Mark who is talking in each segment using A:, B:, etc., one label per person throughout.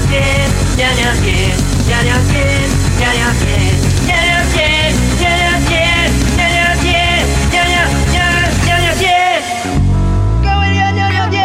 A: 娘街，娘娘街，娘娘街，娘娘街，娘娘街，娘娘街，娘娘街，娘娘娘娘娘街，各位娘娘娘街。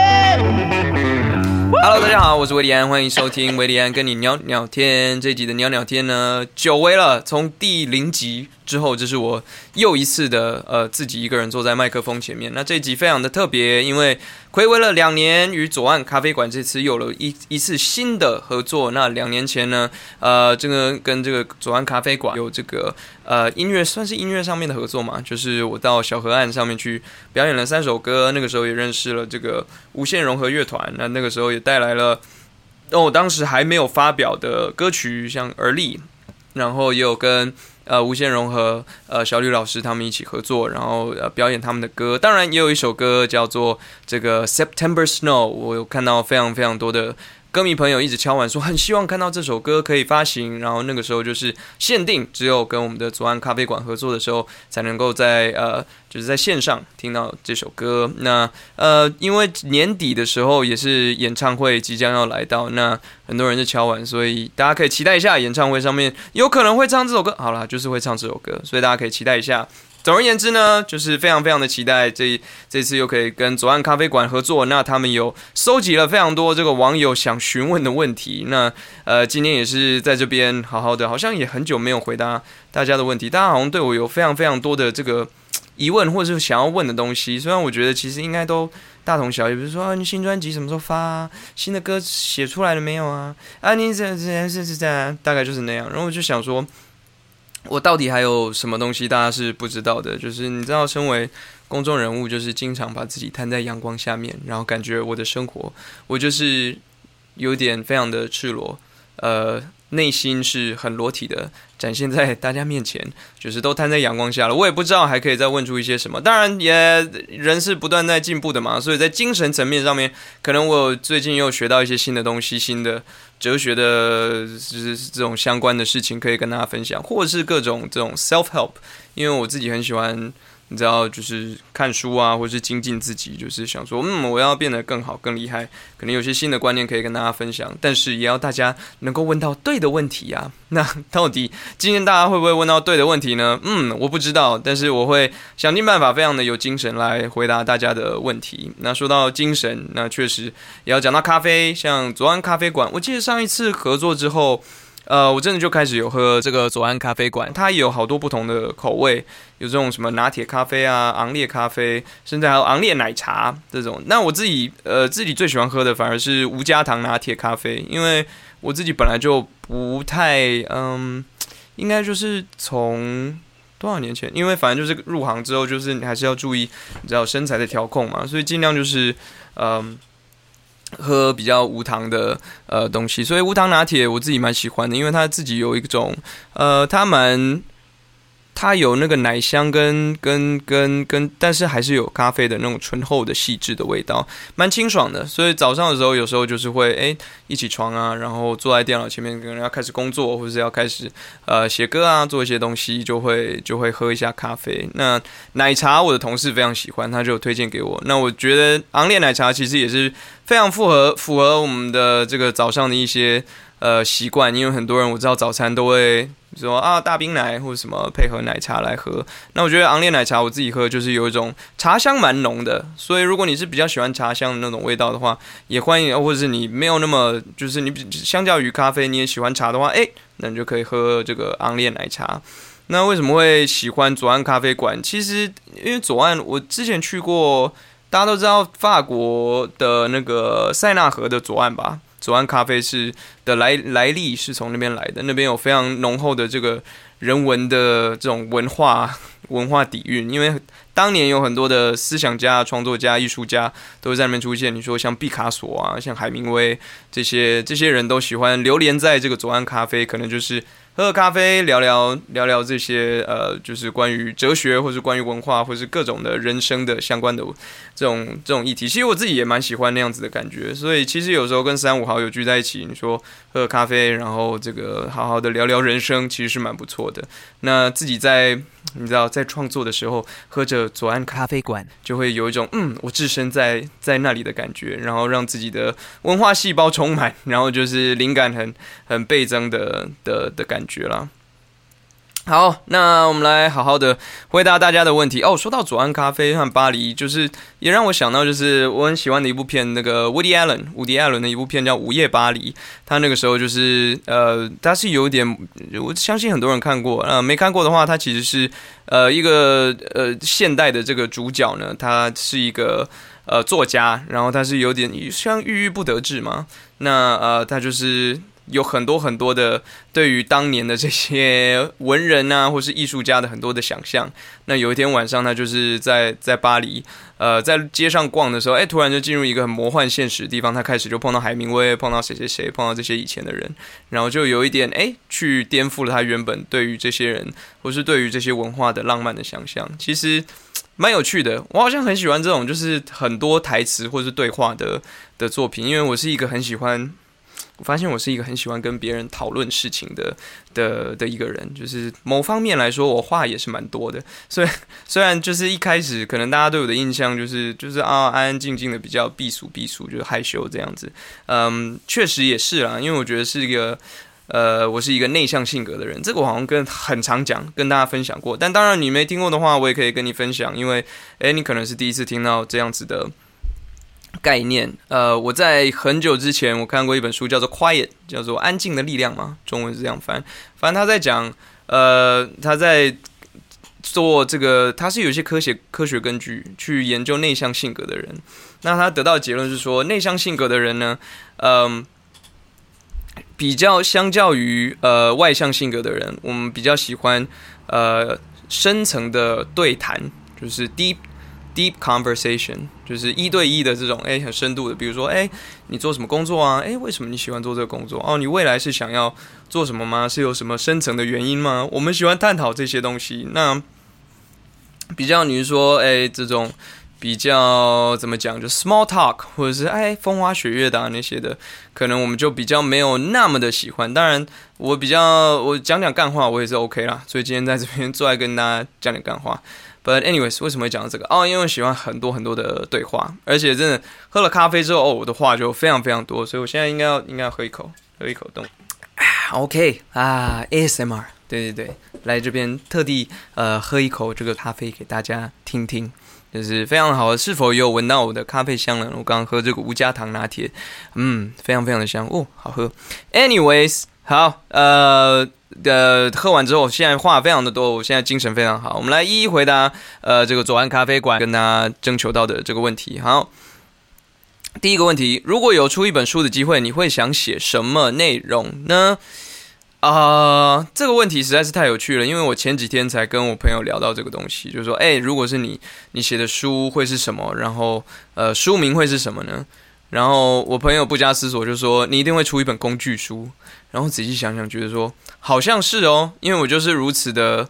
B: Hello，大家好，我是维利安，欢迎收听维利安跟你聊聊天。这集的聊聊天呢，久违了，从第零集之后，这是我又一次的呃自己一个人坐在麦克风前面。那这一集非常的特别，因为暌违了两年，与左岸咖啡馆这次有了一一次新的合作。那两年前呢，呃，这个跟这个左岸咖啡馆有这个呃音乐算是音乐上面的合作嘛，就是我到小河岸上面去表演了三首歌，那个时候也认识了这个无限融合乐团，那那个时候也带来了。哦，我当时还没有发表的歌曲，像《而立》，然后也有跟呃无限融合呃小吕老师他们一起合作，然后呃表演他们的歌。当然也有一首歌叫做这个《September Snow》，我有看到非常非常多的歌迷朋友一直敲完说很希望看到这首歌可以发行。然后那个时候就是限定，只有跟我们的左岸咖啡馆合作的时候才能够在呃就是在线上听到这首歌。那呃，因为年底的时候也是演唱会即将要来到，那很多人就敲完，所以大家可以期待一下演唱会上面有可能会唱这首歌。好啦，就是会唱这首歌，所以大家可以期待一下。总而言之呢，就是非常非常的期待这这次又可以跟左岸咖啡馆合作，那他们有收集了非常多这个网友想询问的问题。那呃，今天也是在这边好好的，好像也很久没有回答大家的问题，大家好像对我有非常非常多的这个疑问或者是想要问的东西。虽然我觉得其实应该都大同小异，比如说、啊、你新专辑什么时候发、啊？新的歌写出来了没有啊？啊，你这这是是这，大概就是那样。然后我就想说。我到底还有什么东西大家是不知道的？就是你知道，身为公众人物，就是经常把自己摊在阳光下面，然后感觉我的生活，我就是有点非常的赤裸，呃，内心是很裸体的展现在大家面前，就是都摊在阳光下了。我也不知道还可以再问出一些什么。当然，也人是不断在进步的嘛，所以在精神层面上面，可能我最近又学到一些新的东西，新的。哲学的，就是这种相关的事情可以跟大家分享，或者是各种这种 self help，因为我自己很喜欢，你知道，就是看书啊，或是精进自己，就是想说，嗯，我要变得更好、更厉害，可能有些新的观念可以跟大家分享，但是也要大家能够问到对的问题啊。那到底今天大家会不会问到对的问题呢？嗯，我不知道，但是我会想尽办法，非常的有精神来回答大家的问题。那说到精神，那确实也要讲到咖啡，像左岸咖啡馆，我记得上一次合作之后，呃，我真的就开始有喝这个左岸咖啡馆，它也有好多不同的口味，有这种什么拿铁咖啡啊、昂列咖啡，甚至还有昂列奶茶这种。那我自己呃自己最喜欢喝的反而是无加糖拿铁咖啡，因为我自己本来就不太嗯，应该就是从多少年前，因为反正就是入行之后，就是你还是要注意你知道身材的调控嘛，所以尽量就是嗯。喝比较无糖的呃东西，所以无糖拿铁我自己蛮喜欢的，因为它自己有一种呃，它蛮它有那个奶香跟跟跟跟，但是还是有咖啡的那种醇厚的细致的味道，蛮清爽的。所以早上的时候有时候就是会诶一起床啊，然后坐在电脑前面，可能要开始工作，或者是要开始呃写歌啊，做一些东西，就会就会喝一下咖啡。那奶茶我的同事非常喜欢，他就推荐给我。那我觉得昂烈奶茶其实也是。非常符合符合我们的这个早上的一些呃习惯，因为很多人我知道早餐都会说啊大冰奶或者什么配合奶茶来喝。那我觉得昂烈奶茶我自己喝就是有一种茶香蛮浓的，所以如果你是比较喜欢茶香的那种味道的话，也欢迎；或者是你没有那么就是你相较于咖啡你也喜欢茶的话，诶，那你就可以喝这个昂烈奶茶。那为什么会喜欢左岸咖啡馆？其实因为左岸我之前去过。大家都知道法国的那个塞纳河的左岸吧？左岸咖啡是的来来历是从那边来的，那边有非常浓厚的这个人文的这种文化文化底蕴。因为当年有很多的思想家、创作家、艺术家都在那边出现。你说像毕卡索啊，像海明威这些这些人都喜欢流连在这个左岸咖啡，可能就是喝喝咖啡，聊聊聊聊这些呃，就是关于哲学，或是关于文化，或是各种的人生的相关的这种这种议题。其实我自己也蛮喜欢那样子的感觉，所以其实有时候跟三五好友聚在一起，你说喝喝咖啡，然后这个好好的聊聊人生，其实是蛮不错的。那自己在你知道在创作的时候，喝着左岸咖啡馆，就会有一种嗯，我置身在在那里的感觉，然后让自己的文化细胞充满，然后就是灵感很很倍增的的的感觉啦。好，那我们来好好的回答大家的问题哦。说到左岸咖啡和巴黎，就是也让我想到，就是我很喜欢的一部片，那个 Woody Allen，伍迪·艾伦的一部片叫《午夜巴黎》。他那个时候就是呃，他是有点，我相信很多人看过，呃，没看过的话，他其实是呃一个呃现代的这个主角呢，他是一个呃作家，然后他是有点像郁郁不得志嘛。那呃，他就是。有很多很多的对于当年的这些文人啊，或是艺术家的很多的想象。那有一天晚上，他就是在在巴黎，呃，在街上逛的时候，哎，突然就进入一个很魔幻现实的地方。他开始就碰到海明威，碰到谁谁谁，碰到这些以前的人，然后就有一点哎，去颠覆了他原本对于这些人或是对于这些文化的浪漫的想象。其实蛮有趣的，我好像很喜欢这种就是很多台词或是对话的的作品，因为我是一个很喜欢。我发现我是一个很喜欢跟别人讨论事情的的的一个人，就是某方面来说，我话也是蛮多的。所以虽然就是一开始可能大家对我的印象就是就是啊安安静静的比较避暑避暑，就是害羞这样子。嗯，确实也是啦，因为我觉得是一个呃，我是一个内向性格的人。这个我好像跟很常讲，跟大家分享过。但当然你没听过的话，我也可以跟你分享，因为诶，你可能是第一次听到这样子的。概念，呃，我在很久之前我看过一本书，叫做《Quiet》，叫做《安静的力量》嘛，中文是这样翻。反正他在讲，呃，他在做这个，他是有一些科学科学根据去研究内向性格的人。那他得到的结论是说，内向性格的人呢，嗯，比较相较于呃外向性格的人，我们比较喜欢呃深层的对谈，就是 deep。Deep conversation 就是一对一的这种，哎，很深度的。比如说，哎，你做什么工作啊？哎，为什么你喜欢做这个工作？哦，你未来是想要做什么吗？是有什么深层的原因吗？我们喜欢探讨这些东西。那比较你是说，哎，这种比较怎么讲？就 small talk 或者是哎风花雪月的那些的，可能我们就比较没有那么的喜欢。当然，我比较我讲讲干话，我也是 OK 啦。所以今天在这边坐来跟大家讲点干话。But anyways，为什么会讲到这个？哦，因为我喜欢很多很多的对话，而且真的喝了咖啡之后，哦，我的话就非常非常多，所以我现在应该要应该要喝一口，喝一口动。OK 啊，ASMR，对对对，来这边特地呃喝一口这个咖啡给大家听听，就是非常好。是否有闻到我的咖啡香呢？我刚刚喝这个无加糖拿铁，嗯，非常非常的香哦，好喝。Anyways，好，呃。的喝完之后，现在话非常的多，我现在精神非常好。我们来一一回答，呃，这个左岸咖啡馆跟大家征求到的这个问题。好，第一个问题，如果有出一本书的机会，你会想写什么内容呢？啊，这个问题实在是太有趣了，因为我前几天才跟我朋友聊到这个东西，就是说，哎，如果是你，你写的书会是什么？然后，呃，书名会是什么呢？然后我朋友不加思索就说：“你一定会出一本工具书。”然后仔细想想，觉得说好像是哦，因为我就是如此的，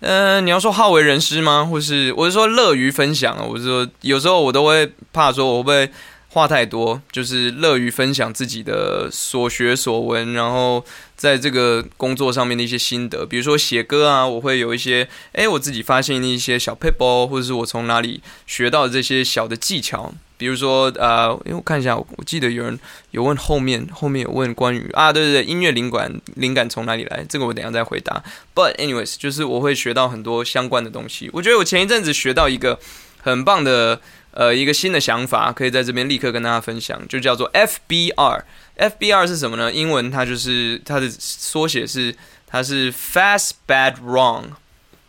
B: 呃，你要说好为人师吗？或是我是说乐于分享啊？我是说有时候我都会怕说我会话太多，就是乐于分享自己的所学所闻，然后在这个工作上面的一些心得，比如说写歌啊，我会有一些哎我自己发现的一些小 paper，或者是我从哪里学到的这些小的技巧。比如说，呃，因为我看一下，我记得有人有问后面，后面有问关于啊，对对对，音乐灵感灵感从哪里来？这个我等下再回答。But anyways，就是我会学到很多相关的东西。我觉得我前一阵子学到一个很棒的呃一个新的想法，可以在这边立刻跟大家分享，就叫做 FBR。FBR 是什么呢？英文它就是它的缩写是它是 Fast Bad Wrong。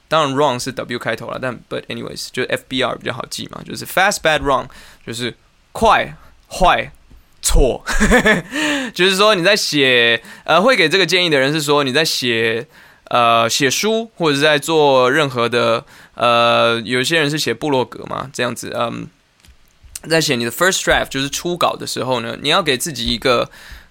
B: 当然，wrong 是 W 开头了，但 but anyways 就 FBR 比较好记嘛，就是 fast bad wrong 就是快坏错，就是说你在写呃会给这个建议的人是说你在写呃写书或者是在做任何的呃有些人是写部落格嘛这样子嗯在写你的 first draft 就是初稿的时候呢，你要给自己一个。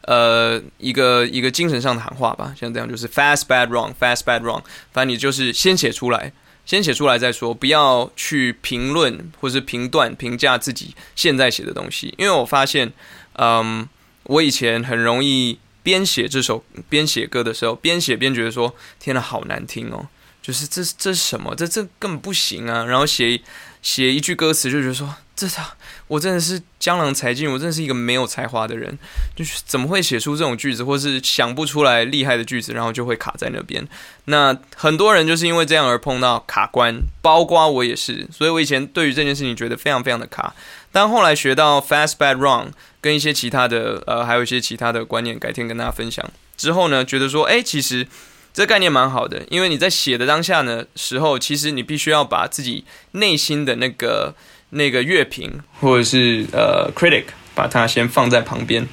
B: 呃一个一个精神上的喊话吧，像这样就是 fast bad wrong fast bad wrong，反正你就是先写出来，先写出来再说，不要去评论或是评断评价自己现在写的东西，因为我发现，嗯，我以前很容易边写这首边写歌的时候，边写边觉得说，天呐，好难听哦，就是这这是什么？这这根本不行啊！然后写写一句歌词就觉得说，这他我真的是江郎才尽，我真的是一个没有才华的人，就是怎么会写出这种句子，或是想不出来厉害的句子，然后就会卡在那边。那很多人就是因为这样而碰到卡关，包括我也是。所以我以前对于这件事情觉得非常非常的卡，但后来学到 fast bad wrong 跟一些其他的呃，还有一些其他的观念，改天跟大家分享之后呢，觉得说，哎，其实这概念蛮好的，因为你在写的当下呢时候，其实你必须要把自己内心的那个。那个乐评或者是呃 critic，把它先放在旁边，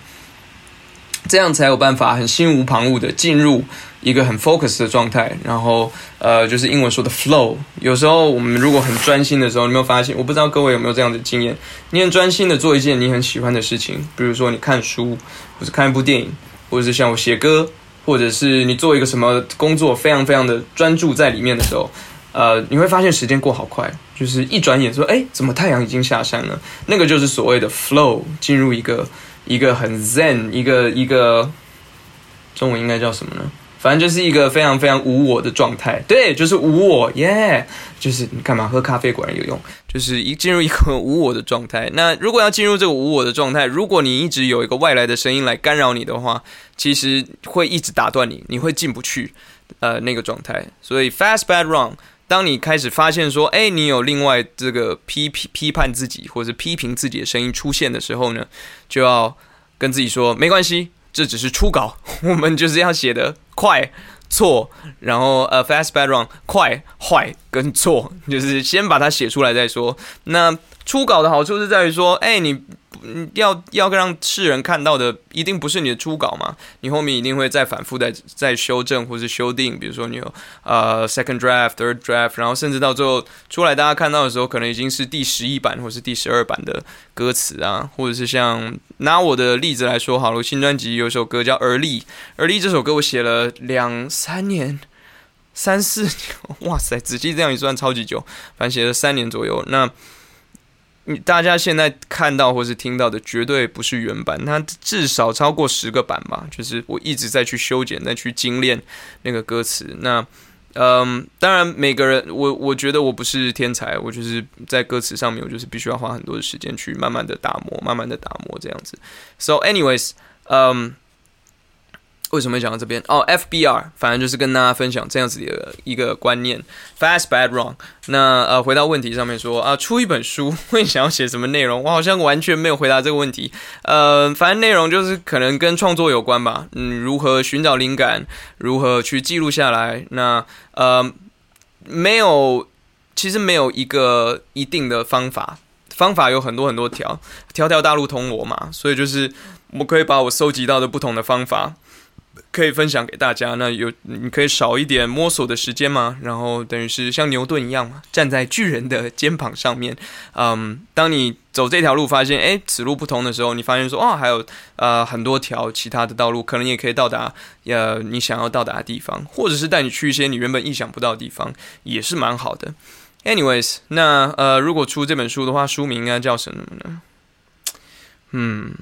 B: 这样才有办法很心无旁骛的进入一个很 focus 的状态。然后呃，就是英文说的 flow。有时候我们如果很专心的时候，你没有发现？我不知道各位有没有这样的经验？你很专心的做一件你很喜欢的事情，比如说你看书，或者看一部电影，或者是像我写歌，或者是你做一个什么工作，非常非常的专注在里面的时候。呃，你会发现时间过好快，就是一转眼说，哎，怎么太阳已经下山了？那个就是所谓的 flow，进入一个一个很 zen，一个一个中文应该叫什么呢？反正就是一个非常非常无我的状态。对，就是无我，耶，就是你干嘛喝咖啡果然有用，就是一进入一个无我的状态。那如果要进入这个无我的状态，如果你一直有一个外来的声音来干扰你的话，其实会一直打断你，你会进不去呃那个状态。所以 fast bad wrong。当你开始发现说，哎，你有另外这个批批批判自己或者批评自己的声音出现的时候呢，就要跟自己说，没关系，这只是初稿，我们就是要写的快错，然后呃，fast bad wrong，快坏跟错，就是先把它写出来再说。那初稿的好处是在于说，哎，你。要要让世人看到的，一定不是你的初稿嘛？你后面一定会再反复再再修正或是修订，比如说你有呃 second draft、third draft，然后甚至到最后出来，大家看到的时候，可能已经是第十一版或是第十二版的歌词啊，或者是像拿我的例子来说，好了，新专辑有首歌叫《而立》，《而立》这首歌我写了两三年、三四年，哇塞，仔细这样一算，超级久，反正写了三年左右。那你大家现在看到或是听到的绝对不是原版，它至少超过十个版吧。就是我一直在去修剪、再去精炼那个歌词。那，嗯，当然每个人，我我觉得我不是天才，我就是在歌词上面，我就是必须要花很多的时间去慢慢的打磨、慢慢的打磨这样子。So, anyways，嗯。为什么讲到这边？哦，FBR，反正就是跟大家分享这样子的一个观念：fast, bad, wrong。那呃，回到问题上面说啊，出一本书会想要写什么内容？我好像完全没有回答这个问题。呃，反正内容就是可能跟创作有关吧。嗯，如何寻找灵感？如何去记录下来？那呃，没有，其实没有一个一定的方法，方法有很多很多条，条条大路通罗马。所以就是我可以把我收集到的不同的方法。可以分享给大家。那有你可以少一点摸索的时间吗？然后等于是像牛顿一样嘛，站在巨人的肩膀上面。嗯，当你走这条路，发现诶此路不同的时候，你发现说哦，还有呃很多条其他的道路，可能也可以到达呃你想要到达的地方，或者是带你去一些你原本意想不到的地方，也是蛮好的。Anyways，那呃如果出这本书的话，书名应该叫什么呢？嗯，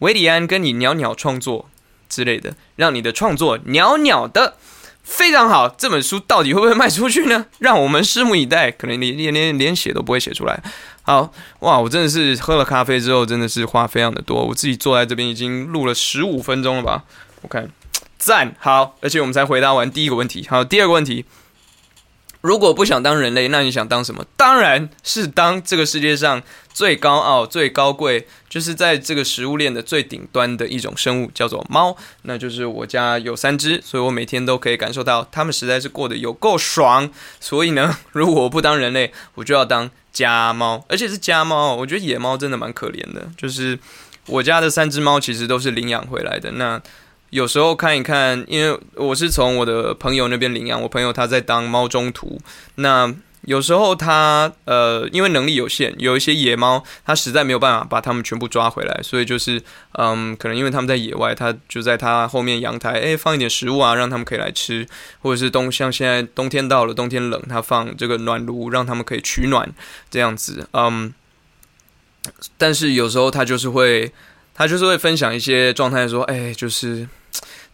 B: 维里安跟你鸟鸟创作。之类的，让你的创作袅袅的非常好。这本书到底会不会卖出去呢？让我们拭目以待。可能连连连连写都不会写出来。好哇，我真的是喝了咖啡之后，真的是话非常的多。我自己坐在这边已经录了十五分钟了吧？我看赞好，而且我们才回答完第一个问题。好，第二个问题。如果不想当人类，那你想当什么？当然是当这个世界上最高傲、最高贵，就是在这个食物链的最顶端的一种生物，叫做猫。那就是我家有三只，所以我每天都可以感受到它们实在是过得有够爽。所以呢，如果我不当人类，我就要当家猫，而且是家猫。我觉得野猫真的蛮可怜的，就是我家的三只猫其实都是领养回来的。那有时候看一看，因为我是从我的朋友那边领养，我朋友他在当猫中途，那有时候他呃，因为能力有限，有一些野猫他实在没有办法把它们全部抓回来，所以就是嗯，可能因为它们在野外，它就在它后面阳台，诶，放一点食物啊，让它们可以来吃，或者是冬像现在冬天到了，冬天冷，它放这个暖炉，让它们可以取暖这样子，嗯。但是有时候他就是会，他就是会分享一些状态，说，哎，就是。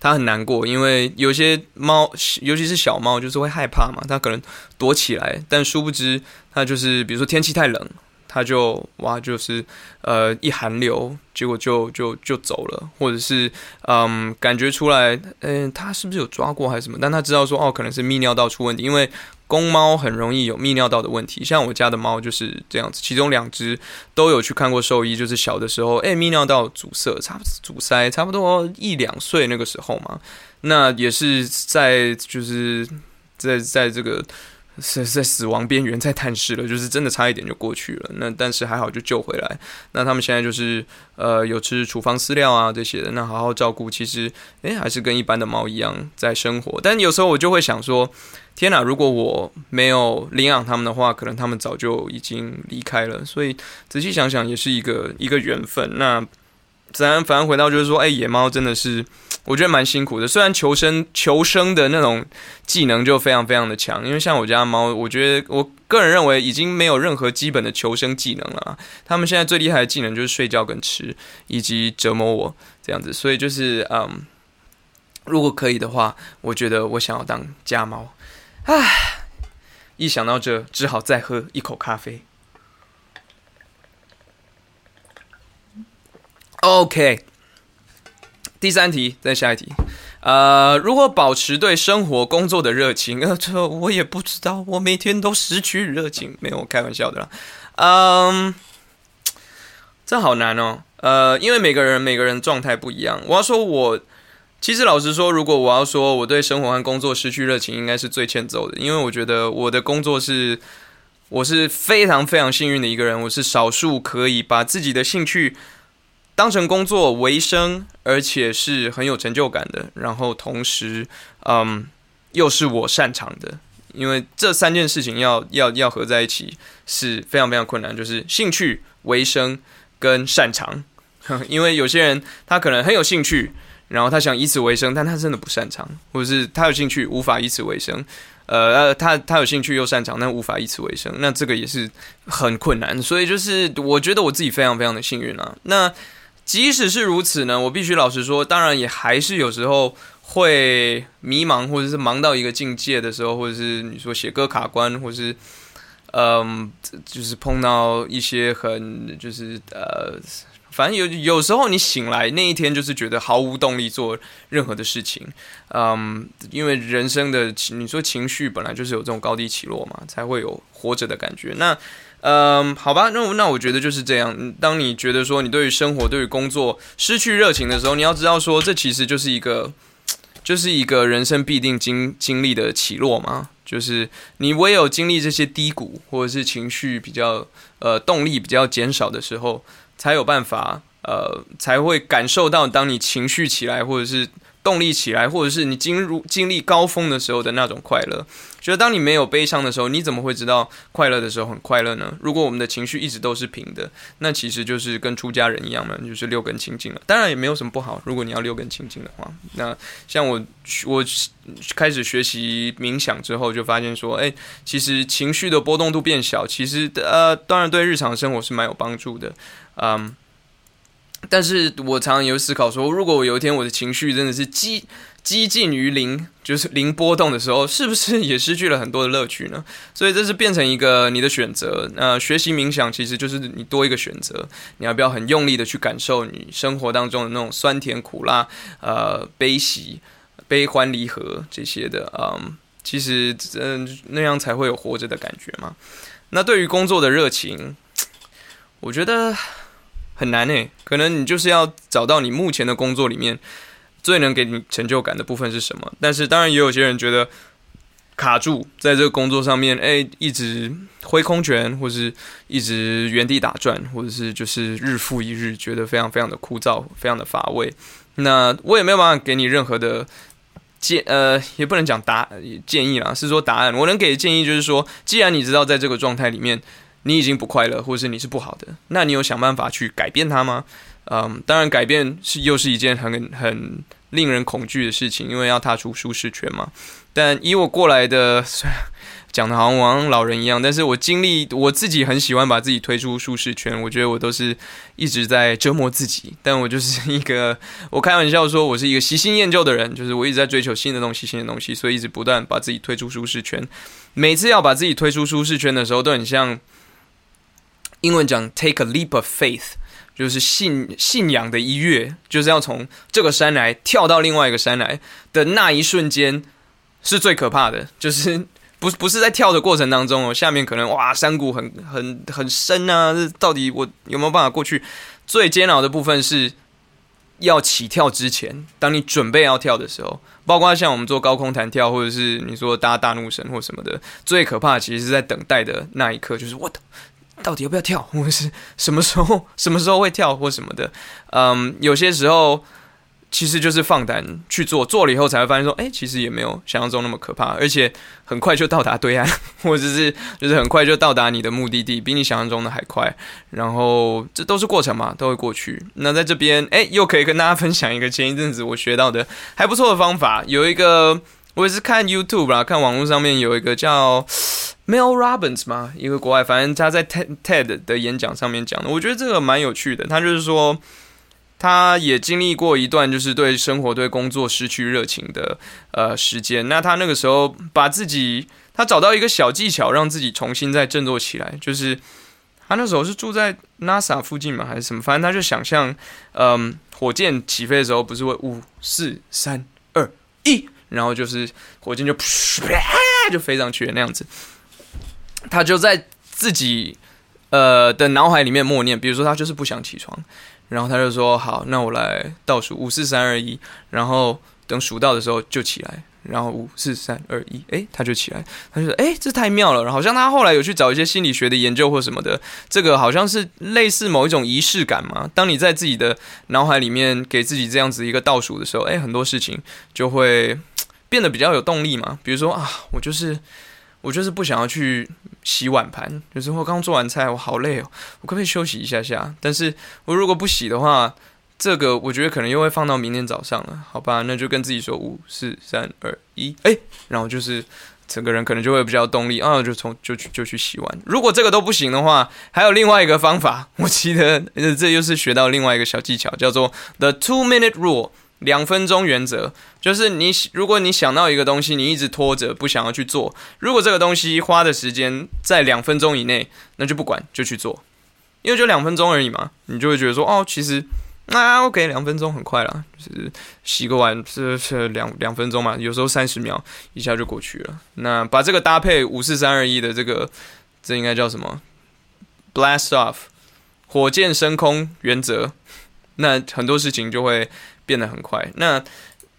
B: 它很难过，因为有些猫，尤其是小猫，就是会害怕嘛。它可能躲起来，但殊不知，它就是比如说天气太冷，它就哇，就是呃一寒流，结果就就就走了，或者是嗯感觉出来，嗯，它是不是有抓过还是什么？但它知道说，哦，可能是泌尿道出问题，因为。公猫很容易有泌尿道的问题，像我家的猫就是这样子，其中两只都有去看过兽医，就是小的时候，哎，泌尿道阻塞，差阻塞，差不多一两岁那个时候嘛，那也是在就是在在这个。是在死亡边缘，在探视了，就是真的差一点就过去了。那但是还好就救回来。那他们现在就是呃有吃处方饲料啊这些的，那好好照顾。其实诶还是跟一般的猫一样在生活。但有时候我就会想说，天哪！如果我没有领养他们的话，可能他们早就已经离开了。所以仔细想想，也是一个一个缘分。那。自然，反而回到就是说，哎，野猫真的是，我觉得蛮辛苦的。虽然求生求生的那种技能就非常非常的强，因为像我家猫，我觉得我个人认为已经没有任何基本的求生技能了。他们现在最厉害的技能就是睡觉跟吃，以及折磨我这样子。所以就是，嗯，如果可以的话，我觉得我想要当家猫。唉，一想到这，只好再喝一口咖啡。OK，第三题，再下一题。呃，如何保持对生活、工作的热情？呃，这我也不知道。我每天都失去热情，没有开玩笑的啦。嗯，这好难哦。呃，因为每个人每个人状态不一样。我要说，我其实老实说，如果我要说我对生活和工作失去热情，应该是最欠揍的。因为我觉得我的工作是，我是非常非常幸运的一个人。我是少数可以把自己的兴趣。当成工作为生，而且是很有成就感的。然后同时，嗯，又是我擅长的。因为这三件事情要要要合在一起是非常非常困难，就是兴趣、为生跟擅长。因为有些人他可能很有兴趣，然后他想以此为生，但他真的不擅长，或者是他有兴趣无法以此为生。呃，他他有兴趣又擅长，但无法以此为生，那这个也是很困难。所以就是我觉得我自己非常非常的幸运啊。那即使是如此呢，我必须老实说，当然也还是有时候会迷茫，或者是忙到一个境界的时候，或者是你说写歌卡关，或是嗯，就是碰到一些很就是呃，反正有有时候你醒来那一天就是觉得毫无动力做任何的事情，嗯，因为人生的你说情绪本来就是有这种高低起落嘛，才会有活着的感觉。那嗯，好吧，那那我觉得就是这样。当你觉得说你对于生活、对于工作失去热情的时候，你要知道说，这其实就是一个，就是一个人生必定经经历的起落嘛。就是你唯有经历这些低谷，或者是情绪比较呃动力比较减少的时候，才有办法呃才会感受到，当你情绪起来，或者是。动力起来，或者是你进入经历高峰的时候的那种快乐。觉得当你没有悲伤的时候，你怎么会知道快乐的时候很快乐呢？如果我们的情绪一直都是平的，那其实就是跟出家人一样嘛，就是六根清净了。当然也没有什么不好。如果你要六根清净的话，那像我，我开始学习冥想之后，就发现说，哎，其实情绪的波动度变小，其实呃，当然对日常生活是蛮有帮助的，嗯。但是我常常也会思考说，如果我有一天我的情绪真的是激激近于零，就是零波动的时候，是不是也失去了很多的乐趣呢？所以这是变成一个你的选择。那学习冥想其实就是你多一个选择，你要不要很用力的去感受你生活当中的那种酸甜苦辣，呃，悲喜、悲欢离合这些的，嗯，其实嗯那样才会有活着的感觉嘛。那对于工作的热情，我觉得。很难诶，可能你就是要找到你目前的工作里面最能给你成就感的部分是什么。但是当然也有些人觉得卡住在这个工作上面，哎，一直挥空拳，或是一直原地打转，或者是就是日复一日，觉得非常非常的枯燥，非常的乏味。那我也没有办法给你任何的建呃，也不能讲答建议啦，是说答案。我能给的建议就是说，既然你知道在这个状态里面你已经不快乐，或是你是不好的，那你有想办法去改变它吗？嗯，当然改变是又是一件很很令人恐惧的事情，因为要踏出舒适圈嘛。但以我过来的。讲的好像我老人一样，但是我经历我自己很喜欢把自己推出舒适圈，我觉得我都是一直在折磨自己，但我就是 一个我开玩笑说我是一个喜新厌旧的人，就是我一直在追求新的东西，新的东西，所以一直不断把自己推出舒适圈。每次要把自己推出舒适圈的时候，都很像英文讲 take a leap of faith，就是信信仰的一跃，就是要从这个山来跳到另外一个山来的那一瞬间是最可怕的，就是。不不是在跳的过程当中哦，下面可能哇山谷很很很深啊，到底我有没有办法过去？最煎熬的部分是要起跳之前，当你准备要跳的时候，包括像我们做高空弹跳，或者是你说搭大怒神或什么的，最可怕其实是在等待的那一刻，就是我的到底要不要跳，或者是什么时候 什么时候会跳或什么的。嗯，有些时候。其实就是放胆去做，做了以后才会发现说，哎，其实也没有想象中那么可怕，而且很快就到达对岸，或者是就是很快就到达你的目的地，比你想象中的还快。然后这都是过程嘛，都会过去。那在这边，哎，又可以跟大家分享一个前一阵子我学到的还不错的方法。有一个我也是看 YouTube 啦，看网络上面有一个叫 Mel Robbins 嘛，一个国外，反正他在 TED 的演讲上面讲的，我觉得这个蛮有趣的。他就是说。他也经历过一段就是对生活、对工作失去热情的呃时间。那他那个时候把自己，他找到一个小技巧，让自己重新再振作起来。就是他那时候是住在 NASA 附近嘛，还是什么？反正他就想象，嗯，火箭起飞的时候不是会五四三二一，然后就是火箭就啪就飞上去那样子。他就在自己呃的脑海里面默念，比如说他就是不想起床。然后他就说：“好，那我来倒数五四三二一，然后等数到的时候就起来。然后五四三二一，诶，他就起来。他就说：诶，这太妙了。好像他后来有去找一些心理学的研究或什么的，这个好像是类似某一种仪式感嘛。当你在自己的脑海里面给自己这样子一个倒数的时候，诶，很多事情就会变得比较有动力嘛。比如说啊，我就是。”我就是不想要去洗碗盘，有时候刚做完菜，我好累哦，我可不可以休息一下下？但是我如果不洗的话，这个我觉得可能又会放到明天早上了，好吧？那就跟自己说五四三二一，哎，然后就是整个人可能就会比较动力啊，就从就去就去洗碗。如果这个都不行的话，还有另外一个方法，我记得这又是学到另外一个小技巧，叫做 The Two Minute Rule。两分钟原则就是你，如果你想到一个东西，你一直拖着不想要去做，如果这个东西花的时间在两分钟以内，那就不管就去做，因为就两分钟而已嘛，你就会觉得说哦，其实那 OK，两分钟很快了，就是洗个碗是是两两分钟嘛，有时候三十秒一下就过去了。那把这个搭配五四三二一的这个，这应该叫什么？Blast off，火箭升空原则，那很多事情就会。变得很快。那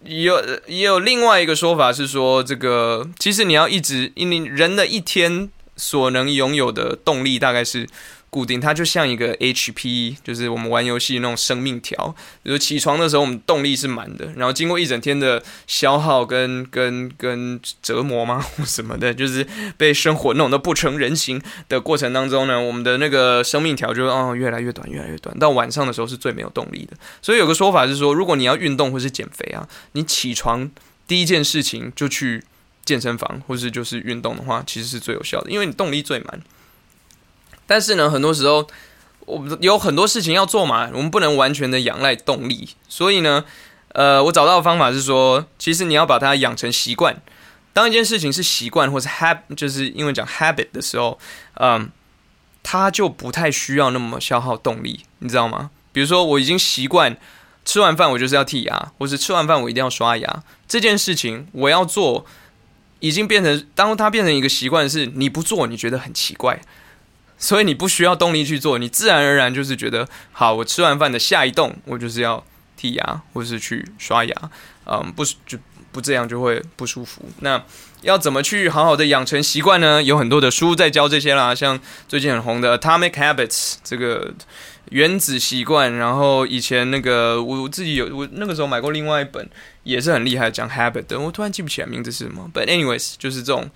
B: 有也有另外一个说法是说，这个其实你要一直，因为人的一天所能拥有的动力大概是。固定，它就像一个 HP，就是我们玩游戏那种生命条。比如起床的时候，我们动力是满的，然后经过一整天的消耗跟跟跟折磨吗，或什么的，就是被生活弄得不成人形的过程当中呢，我们的那个生命条就哦越来越短，越来越短。到晚上的时候是最没有动力的。所以有个说法是说，如果你要运动或是减肥啊，你起床第一件事情就去健身房或是就是运动的话，其实是最有效的，因为你动力最满。但是呢，很多时候我们有很多事情要做嘛，我们不能完全的仰赖动力。所以呢，呃，我找到的方法是说，其实你要把它养成习惯。当一件事情是习惯或是 hab，就是因为讲 habit 的时候，嗯，它就不太需要那么消耗动力，你知道吗？比如说，我已经习惯吃完饭我就是要剔牙，或是吃完饭我一定要刷牙，这件事情我要做，已经变成当它变成一个习惯，是你不做你觉得很奇怪。所以你不需要动力去做，你自然而然就是觉得好。我吃完饭的下一动，我就是要剔牙或是去刷牙，嗯，不就不这样就会不舒服。那要怎么去好好的养成习惯呢？有很多的书在教这些啦，像最近很红的《Atomic Habits》这个原子习惯，然后以前那个我自己有我那个时候买过另外一本，也是很厉害讲 habit 的，我突然记不起来名字是什么。But anyways，就是这种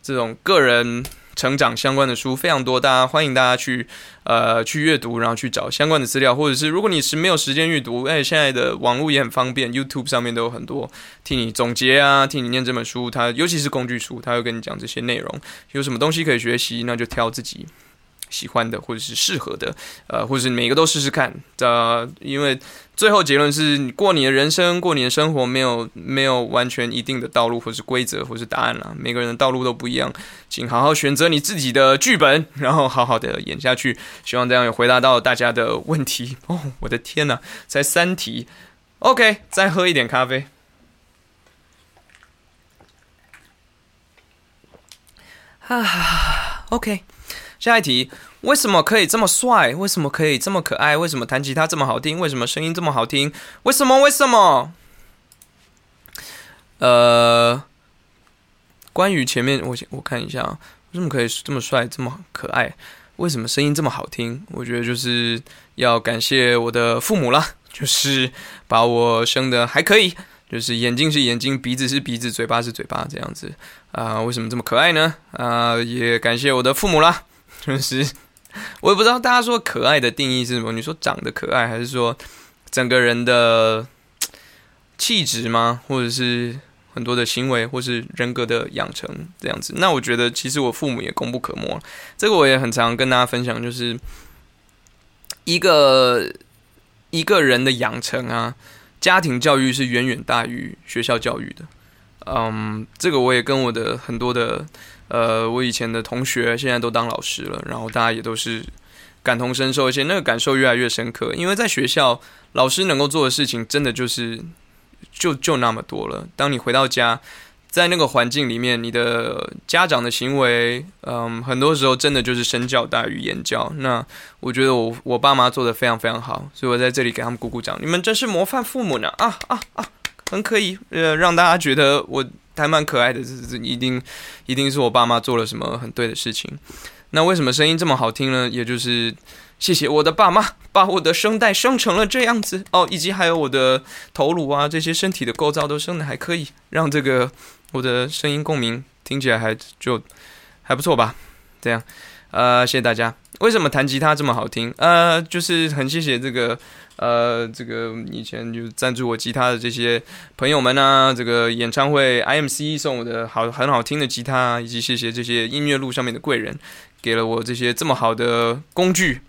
B: 这种个人。成长相关的书非常多，大家欢迎大家去呃去阅读，然后去找相关的资料，或者是如果你是没有时间阅读，哎，现在的网络也很方便，YouTube 上面都有很多替你总结啊，替你念这本书，它尤其是工具书，它会跟你讲这些内容，有什么东西可以学习，那就挑自己。喜欢的或者是适合的，呃，或者是每个都试试看。呃，因为最后结论是过你的人生，过你的生活，没有没有完全一定的道路，或是规则，或是答案了。每个人的道路都不一样，请好好选择你自己的剧本，然后好好的演下去。希望这样有回答到大家的问题。哦，我的天哪，才三题。OK，再喝一点咖啡。啊，OK。下一题，为什么可以这么帅？为什么可以这么可爱？为什么弹吉他这么好听？为什么声音这么好听？为什么？为什么？呃，关于前面，我我看一下啊，为什么可以这么帅、这么可爱？为什么声音这么好听？我觉得就是要感谢我的父母啦，就是把我生的还可以，就是眼睛是眼睛，鼻子是鼻子，嘴巴是嘴巴，这样子啊。为什么这么可爱呢？啊，也感谢我的父母啦。就是 我也不知道大家说可爱的定义是什么？你说长得可爱，还是说整个人的 气质吗？或者是很多的行为，或是人格的养成这样子？那我觉得其实我父母也功不可没。这个我也很常跟大家分享，就是一个一个人的养成啊，家庭教育是远远大于学校教育的。嗯，这个我也跟我的很多的。呃，我以前的同学现在都当老师了，然后大家也都是感同身受，而且那个感受越来越深刻。因为在学校，老师能够做的事情真的就是就就那么多了。当你回到家，在那个环境里面，你的家长的行为，嗯，很多时候真的就是身教大于言教。那我觉得我我爸妈做的非常非常好，所以我在这里给他们鼓鼓掌。你们真是模范父母呢！啊啊啊，很可以，呃，让大家觉得我。还蛮可爱的，这这一定一定是我爸妈做了什么很对的事情。那为什么声音这么好听呢？也就是谢谢我的爸妈，把我的声带生成了这样子哦，以及还有我的头颅啊，这些身体的构造都生的还可以，让这个我的声音共鸣听起来还就还不错吧？这样，呃，谢谢大家。为什么弹吉他这么好听？呃，就是很谢谢这个。呃，这个以前就赞助我吉他的这些朋友们啊，这个演唱会 IMC 送我的好很好听的吉他，以及谢谢这些音乐路上面的贵人，给了我这些这么好的工具。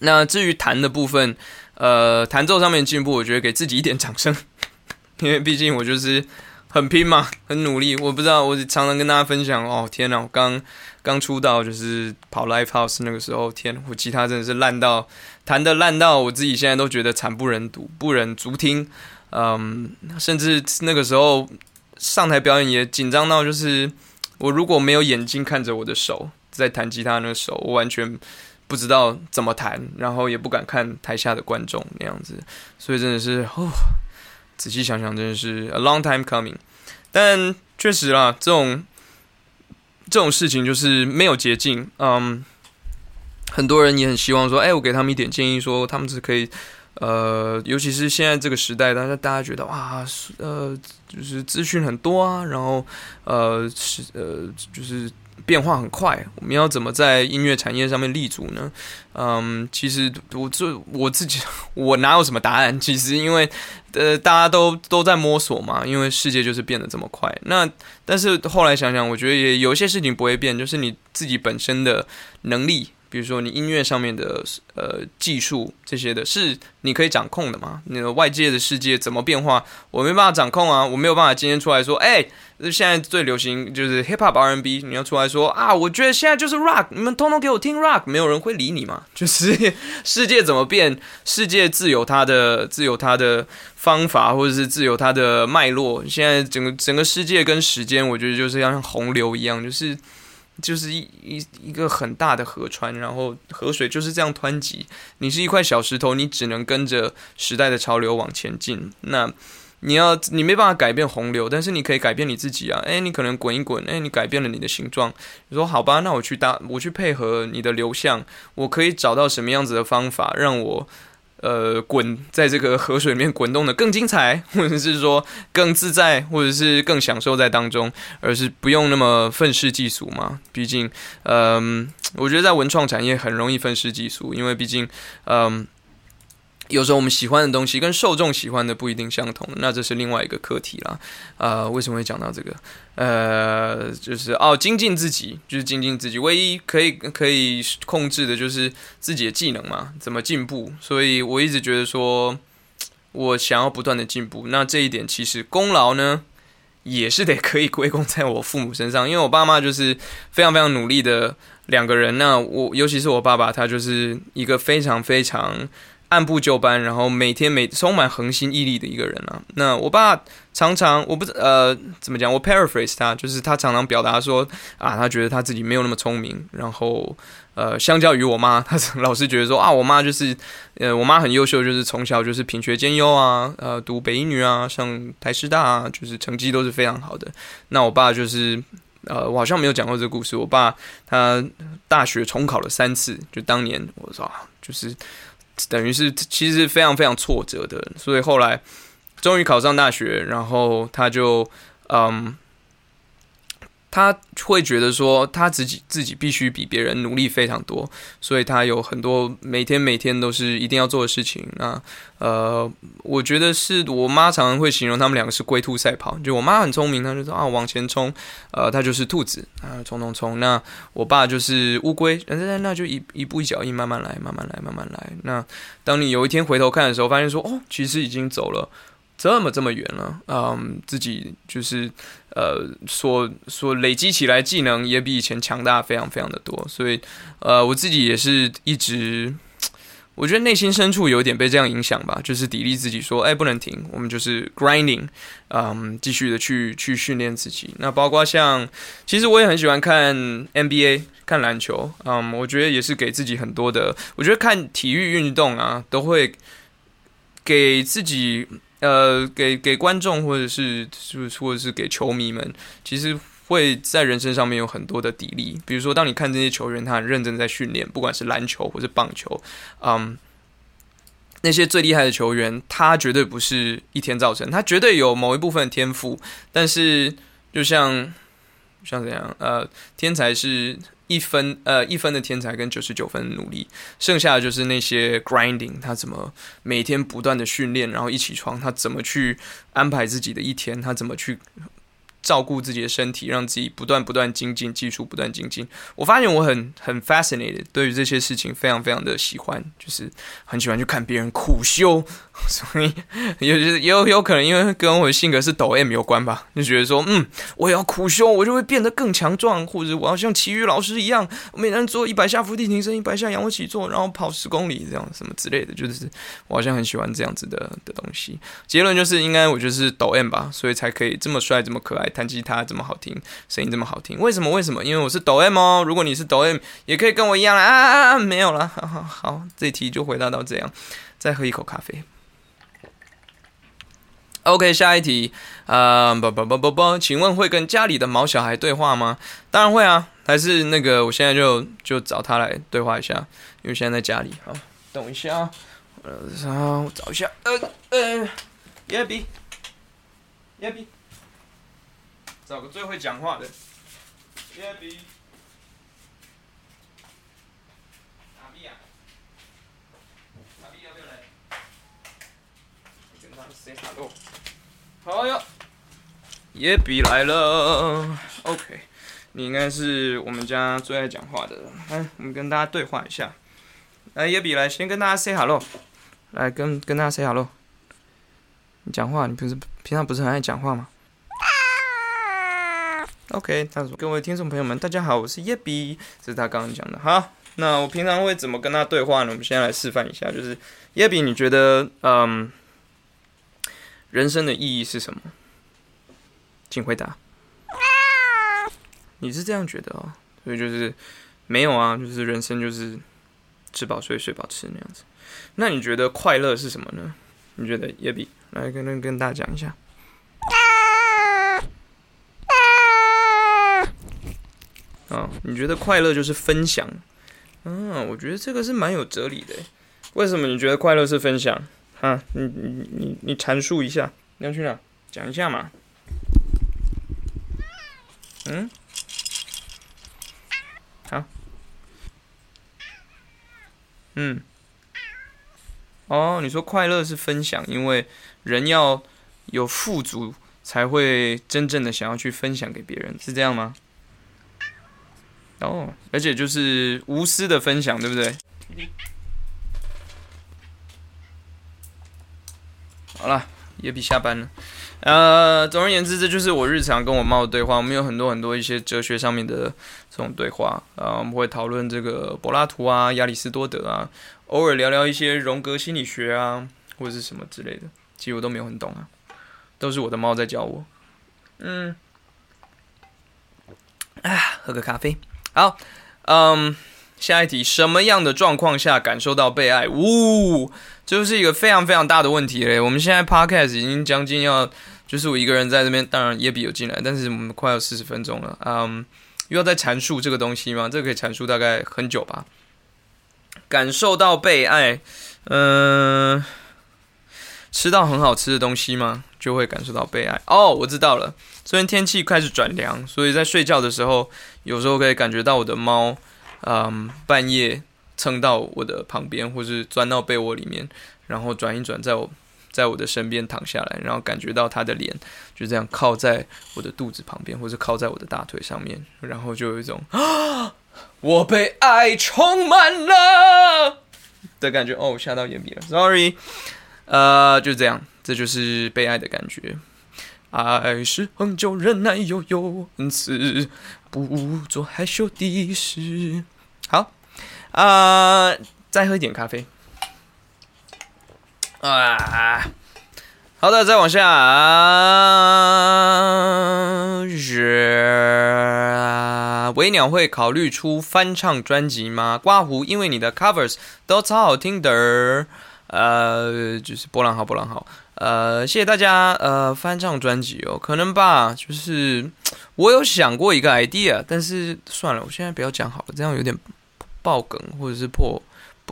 B: 那至于弹的部分，呃，弹奏上面进步，我觉得给自己一点掌声，因为毕竟我就是很拼嘛，很努力。我不知道，我常常跟大家分享，哦，天哪，我刚。刚出道就是跑 live house 那个时候，天，我吉他真的是烂到弹的烂到我自己现在都觉得惨不忍睹，不忍足听。嗯，甚至那个时候上台表演也紧张到，就是我如果没有眼睛看着我的手在弹吉他那个手，我完全不知道怎么弹，然后也不敢看台下的观众那样子。所以真的是，哦，仔细想想，真的是 a long time coming。但确实啦，这种。这种事情就是没有捷径，嗯，很多人也很希望说，哎，我给他们一点建议，说他们是可以，呃，尤其是现在这个时代，大家大家觉得哇，呃，就是资讯很多啊，然后，呃，是呃，就是。变化很快，我们要怎么在音乐产业上面立足呢？嗯，其实我这我自己 我哪有什么答案？其实因为呃大家都都在摸索嘛，因为世界就是变得这么快。那但是后来想想，我觉得也有一些事情不会变，就是你自己本身的能力。比如说，你音乐上面的呃技术这些的，是你可以掌控的吗？那个外界的世界怎么变化，我没办法掌控啊！我没有办法今天出来说，哎，现在最流行就是 hip hop R N B，你要出来说啊，我觉得现在就是 rock，你们通通给我听 rock，没有人会理你嘛。就是 世界怎么变，世界自有它的自有它的方法，或者是自有它的脉络。现在整个整个世界跟时间，我觉得就是要像洪流一样，就是。就是一一一个很大的河川，然后河水就是这样湍急。你是一块小石头，你只能跟着时代的潮流往前进。那你要你没办法改变洪流，但是你可以改变你自己啊。诶，你可能滚一滚，诶，你改变了你的形状。你说好吧，那我去搭，我去配合你的流向，我可以找到什么样子的方法让我。呃，滚在这个河水里面滚动的更精彩，或者是说更自在，或者是更享受在当中，而是不用那么愤世嫉俗嘛。毕竟，嗯，我觉得在文创产业很容易愤世嫉俗，因为毕竟，嗯。有时候我们喜欢的东西跟受众喜欢的不一定相同，那这是另外一个课题啦。呃，为什么会讲到这个？呃，就是哦，精进自己，就是精进自己。唯一可以可以控制的就是自己的技能嘛，怎么进步？所以我一直觉得说，我想要不断的进步。那这一点其实功劳呢，也是得可以归功在我父母身上，因为我爸妈就是非常非常努力的两个人。那我尤其是我爸爸，他就是一个非常非常。按部就班，然后每天每充满恒心毅力的一个人啊。那我爸常常，我不呃怎么讲，我 paraphrase 他，就是他常常表达说啊，他觉得他自己没有那么聪明。然后呃，相较于我妈，他老是觉得说啊，我妈就是呃，我妈很优秀，就是从小就是品学兼优啊，呃，读北一女啊，上台师大啊，就是成绩都是非常好的。那我爸就是呃，我好像没有讲过这个故事。我爸他大学重考了三次，就当年我说就是。等于是其实非常非常挫折的，所以后来终于考上大学，然后他就嗯，他会觉得说他自己自己必须比别人努力非常多，所以他有很多每天每天都是一定要做的事情。那呃，我觉得是我妈常常会形容他们两个是龟兔赛跑，就我妈很聪明，她就说啊往前冲，呃，她就是兔子啊冲冲冲。那我爸就是乌龟，那那那就一一步一脚印，慢慢来，慢慢来，慢慢来。那当你有一天回头看的时候，发现说哦，其实已经走了。这么这么远了，嗯，自己就是呃，所所累积起来技能也比以前强大非常非常的多，所以呃，我自己也是一直，我觉得内心深处有点被这样影响吧，就是砥砺自己说，哎，不能停，我们就是 grinding，嗯，继续的去去训练自己。那包括像，其实我也很喜欢看 NBA，看篮球，嗯，我觉得也是给自己很多的，我觉得看体育运动啊，都会给自己。呃，给给观众或者是是或者是给球迷们，其实会在人生上面有很多的砥砺。比如说，当你看这些球员，他很认真在训练，不管是篮球或是棒球，嗯，那些最厉害的球员，他绝对不是一天造成，他绝对有某一部分天赋。但是，就像像怎样，呃，天才是。一分呃一分的天才跟九十九分的努力，剩下的就是那些 grinding，他怎么每天不断的训练，然后一起床他怎么去安排自己的一天，他怎么去。照顾自己的身体，让自己不断不断精进，技术不断精进。我发现我很很 fascinated，对于这些事情非常非常的喜欢，就是很喜欢去看别人苦修。所以有也有有可能因为跟我的性格是抖 M 有关吧，就觉得说，嗯，我要苦修，我就会变得更强壮，或者我要像奇遇老师一样，每天做一百下伏地挺身，一百下仰卧起坐，然后跑十公里这样什么之类的，就是我好像很喜欢这样子的的东西。结论就是，应该我就是抖 M 吧，所以才可以这么帅，这么可爱。弹吉他这么好听，声音这么好听，为什么？为什么？因为我是抖 M 哦。如果你是抖 M，也可以跟我一样啦。啊，没有了。好好好，这题就回答到这样。再喝一口咖啡。OK，下一题。啊，不不不不不，请问会跟家里的毛小孩对话吗？当然会啊。还是那个，我现在就就找他来对话一下，因为现在在家里。好，等一下啊。呃，我找一下。呃呃，耶比，耶比。找个最会讲话的。耶比。阿比啊，阿比要不要来？跟他 say hello。好哟，耶比来了。OK，你应该是我们家最爱讲话的。来，我们跟大家对话一下。来，耶比来，先跟大家 say hello。来，跟跟大家 say hello。你讲话，你平时平常不是很爱讲话吗？OK，他说：“各位听众朋友们，大家好，我是叶比，这是他刚刚讲的。好，那我平常会怎么跟他对话呢？我们先来示范一下，就是叶比，你觉得，嗯，人生的意义是什么？请回答。你是这样觉得哦？所以就是没有啊，就是人生就是吃饱睡，睡饱吃那样子。那你觉得快乐是什么呢？你觉得？叶比来跟跟跟大家讲一下。啊，你觉得快乐就是分享？嗯，我觉得这个是蛮有哲理的。为什么你觉得快乐是分享？啊，你你你你阐述一下，你要去哪？讲一下嘛。嗯，好，嗯，哦，你说快乐是分享，因为人要有富足，才会真正的想要去分享给别人，是这样吗？哦，而且就是无私的分享，对不对？好了，也比下班了。呃，总而言之，这就是我日常跟我猫的对话。我们有很多很多一些哲学上面的这种对话啊，我们会讨论这个柏拉图啊、亚里士多德啊，偶尔聊聊一些荣格心理学啊，或者是什么之类的。其实我都没有很懂啊，都是我的猫在教我。嗯，啊，喝个咖啡。好，嗯，下一题，什么样的状况下感受到被爱？呜，就是一个非常非常大的问题嘞。我们现在 podcast 已经将近要，就是我一个人在这边，当然也比有进来，但是我们快要四十分钟了，嗯，又要再阐述这个东西吗？这个可以阐述大概很久吧。感受到被爱，嗯，吃到很好吃的东西吗？就会感受到被爱。哦，我知道了。虽然天气开始转凉，所以在睡觉的时候。有时候可以感觉到我的猫，嗯，半夜蹭到我的旁边，或是钻到被窝里面，然后转一转，在我，在我的身边躺下来，然后感觉到他的脸就这样靠在我的肚子旁边，或者靠在我的大腿上面，然后就有一种啊，我被爱充满了的感觉。哦，吓到眼鼻了，sorry，呃，就这样，这就是被爱的感觉。爱是恒久忍耐又有恩慈，不做害羞的事。好，啊，再喝一点咖啡。啊，好的，再往下。是维鸟会考虑出翻唱专辑吗？刮胡，因为你的 covers 都超好听的。呃，就是波浪号，波浪号。呃，谢谢大家。呃，翻唱专辑哦，可能吧。就是我有想过一个 idea，但是算了，我现在不要讲好了，这样有点爆梗或者是破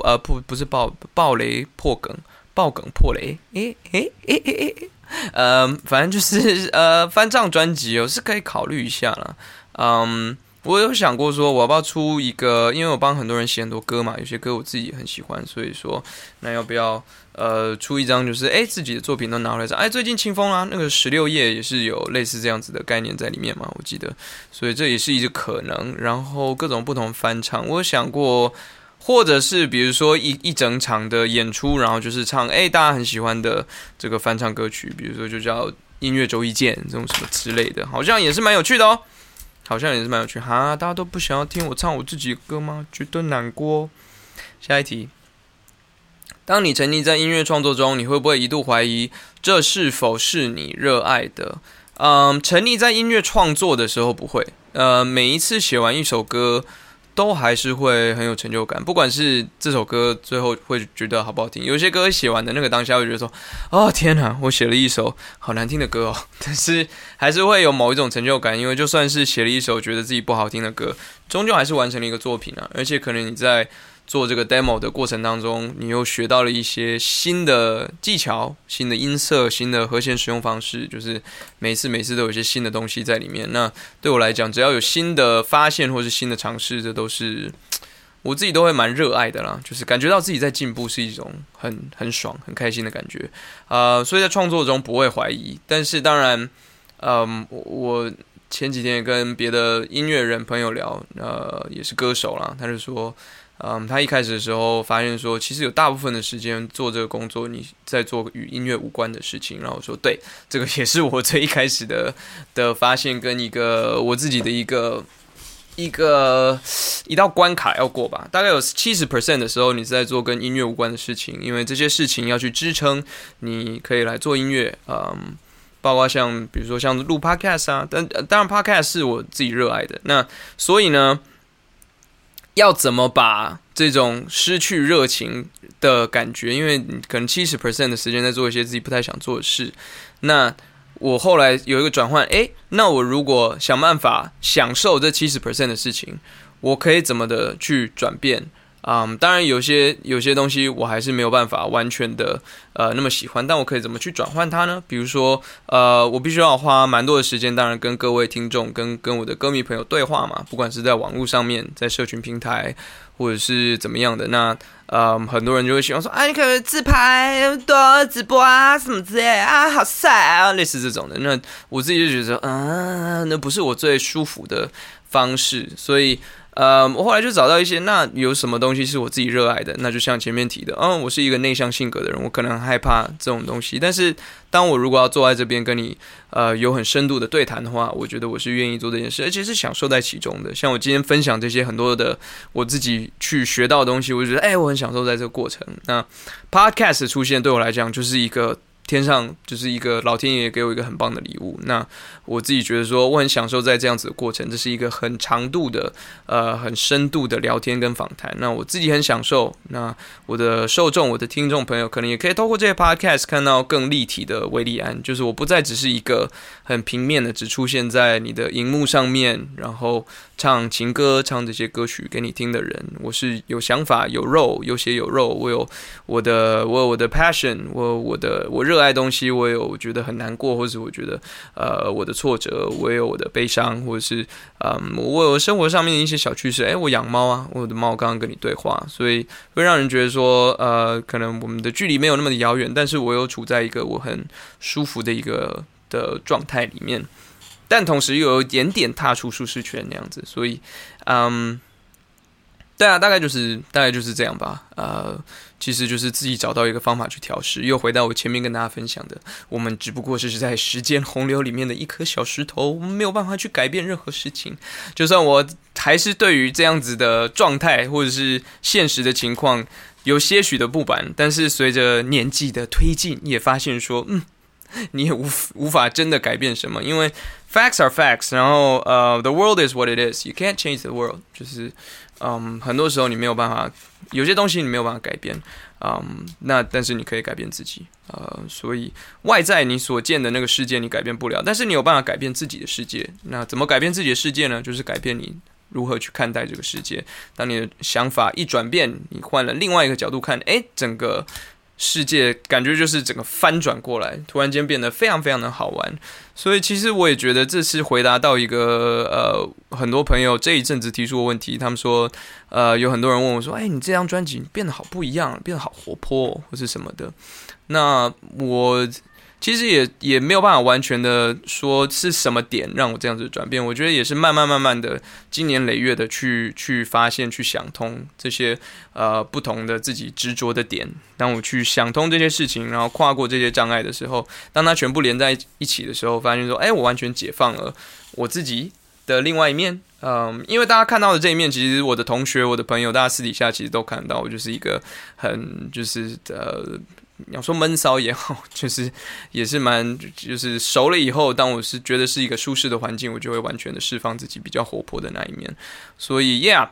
B: 呃不不是爆爆雷破梗爆梗破雷。诶诶诶诶诶，呃，反正就是呃翻唱专辑哦，是可以考虑一下了。嗯。我有想过说，我要不要出一个？因为我帮很多人写很多歌嘛，有些歌我自己很喜欢，所以说，那要不要呃出一张，就是哎自己的作品都拿回来唱？哎，最近清风啊，那个十六页也是有类似这样子的概念在里面嘛，我记得，所以这也是一个可能。然后各种不同翻唱，我想过，或者是比如说一一整场的演出，然后就是唱哎大家很喜欢的这个翻唱歌曲，比如说就叫音乐周一见这种什么之类的，好像也是蛮有趣的哦。好像也是蛮有趣哈，大家都不想要听我唱我自己的歌吗？觉得难过。下一题，当你沉溺在音乐创作中，你会不会一度怀疑这是否是你热爱的？嗯，沉溺在音乐创作的时候不会。呃，每一次写完一首歌。都还是会很有成就感，不管是这首歌最后会觉得好不好听，有些歌写完的那个当下会觉得说，哦天哪，我写了一首好难听的歌哦，但是还是会有某一种成就感，因为就算是写了一首觉得自己不好听的歌，终究还是完成了一个作品啊，而且可能你在。做这个 demo 的过程当中，你又学到了一些新的技巧、新的音色、新的和弦使用方式，就是每次每次都有一些新的东西在里面。那对我来讲，只要有新的发现或是新的尝试，这都是 我自己都会蛮热爱的啦。就是感觉到自己在进步，是一种很很爽、很开心的感觉啊。所以在创作中不会怀疑，但是当然，嗯，我前几天也跟别的音乐人朋友聊，呃，也是歌手啦，他就说。嗯，他一开始的时候发现说，其实有大部分的时间做这个工作，你在做与音乐无关的事情。然后说，对，这个也是我最一开始的的发现，跟一个我自己的一个一个一道关卡要过吧。大概有七十 percent 的时候，你是在做跟音乐无关的事情，因为这些事情要去支撑你可以来做音乐。嗯，包括像比如说像录 podcast 啊，但当然 podcast 是我自己热爱的。那所以呢？要怎么把这种失去热情的感觉，因为可能七十 percent 的时间在做一些自己不太想做的事。那我后来有一个转换，诶，那我如果想办法享受这七十 percent 的事情，我可以怎么的去转变？嗯，当然有些有些东西我还是没有办法完全的呃那么喜欢，但我可以怎么去转换它呢？比如说呃，我必须要花蛮多的时间，当然跟各位听众跟跟我的歌迷朋友对话嘛，不管是在网络上面，在社群平台或者是怎么样的，那呃很多人就会喜欢说，啊，你可以自拍多直播啊什么之类啊，好帅啊，类似这种的。那我自己就觉得，啊，那不是我最舒服的方式，所以。呃，我后来就找到一些，那有什么东西是我自己热爱的？那就像前面提的，嗯，我是一个内向性格的人，我可能害怕这种东西。但是，当我如果要坐在这边跟你，呃，有很深度的对谈的话，我觉得我是愿意做这件事，而且是享受在其中的。像我今天分享这些很多的我自己去学到的东西，我就觉得，哎，我很享受在这个过程。那 Podcast 出现对我来讲就是一个。天上就是一个老天爷给我一个很棒的礼物。那我自己觉得说，我很享受在这样子的过程，这是一个很长度的、呃，很深度的聊天跟访谈。那我自己很享受。那我的受众、我的听众朋友，可能也可以透过这些 podcast 看到更立体的威利安，就是我不再只是一个很平面的，只出现在你的荧幕上面，然后。唱情歌，唱这些歌曲给你听的人，我是有想法、有肉、有血有肉。我有我的，我有我的 passion，我我的我热爱东西。我有觉得很难过，或者我觉得呃我的挫折，我有我的悲伤，或者是嗯我有生活上面的一些小趣事。诶，我养猫啊，我的猫刚刚跟你对话，所以会让人觉得说呃可能我们的距离没有那么的遥远，但是我又处在一个我很舒服的一个的状态里面。但同时又有一点点踏出舒适圈那样子，所以，嗯，对啊，大概就是大概就是这样吧。呃，其实就是自己找到一个方法去调试。又回到我前面跟大家分享的，我们只不过是在时间洪流里面的一颗小石头，我们没有办法去改变任何事情。就算我还是对于这样子的状态或者是现实的情况有些许的不满，但是随着年纪的推进，也发现说，嗯。你也无无法真的改变什么，因为 facts are facts，然后呃，the world is what it is，you can't change the world，就是嗯，很多时候你没有办法，有些东西你没有办法改变，嗯，那但是你可以改变自己，呃，所以外在你所见的那个世界你改变不了，但是你有办法改变自己的世界。那怎么改变自己的世界呢？就是改变你如何去看待这个世界。当你的想法一转变，你换了另外一个角度看，诶，整个。世界感觉就是整个翻转过来，突然间变得非常非常的好玩。所以其实我也觉得这次回答到一个呃很多朋友这一阵子提出的问题。他们说呃有很多人问我说：“哎，你这张专辑变得好不一样，变得好活泼或是什么的。”那我。其实也也没有办法完全的说是什么点让我这样子转变，我觉得也是慢慢慢慢的，经年累月的去去发现、去想通这些呃不同的自己执着的点。当我去想通这些事情，然后跨过这些障碍的时候，当它全部连在一起的时候，发现说，哎，我完全解放了我自己的另外一面。嗯，因为大家看到的这一面，其实我的同学、我的朋友，大家私底下其实都看到，我就是一个很就是呃。你要说闷骚也好，就是也是蛮，就是熟了以后，当我是觉得是一个舒适的环境，我就会完全的释放自己比较活泼的那一面。所以，Yeah，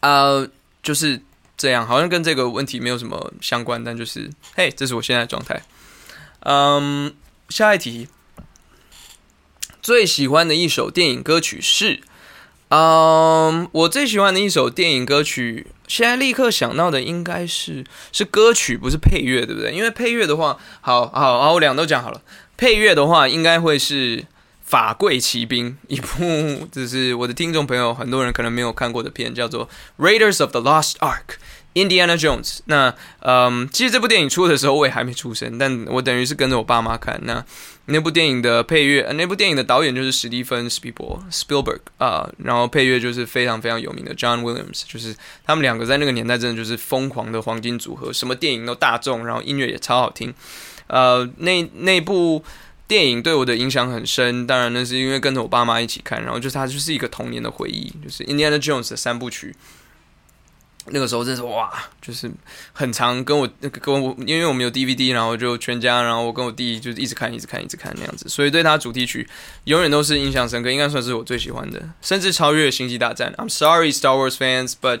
B: 呃，就是这样，好像跟这个问题没有什么相关，但就是，嘿，这是我现在的状态。嗯，下一题，最喜欢的一首电影歌曲是。嗯，我最喜欢的一首电影歌曲，现在立刻想到的应该是是歌曲，不是配乐，对不对？因为配乐的话，好好好，我两都讲好了。配乐的话，应该会是《法贵骑兵》一部，就是我的听众朋友很多人可能没有看过的片，叫做《Raiders of the Lost Ark》。Indiana Jones，那嗯，其实这部电影出的时候我也还没出生，但我等于是跟着我爸妈看。那那部电影的配乐，呃那部电影的导演就是史蒂芬·斯皮伯 （Spielberg） 啊，然后配乐就是非常非常有名的 John Williams，就是他们两个在那个年代真的就是疯狂的黄金组合，什么电影都大众，然后音乐也超好听。呃，那那部电影对我的影响很深，当然那是因为跟着我爸妈一起看，然后就是它就是一个童年的回忆，就是 Indiana Jones 的三部曲。那个时候真是哇，就是很长，跟我跟我，因为我们有 DVD，然后就全家，然后我跟我弟就一直看，一直看，一直看那样子，所以对他主题曲永远都是印象深刻，应该算是我最喜欢的，甚至超越《星际大战》。I'm sorry, Star Wars fans, but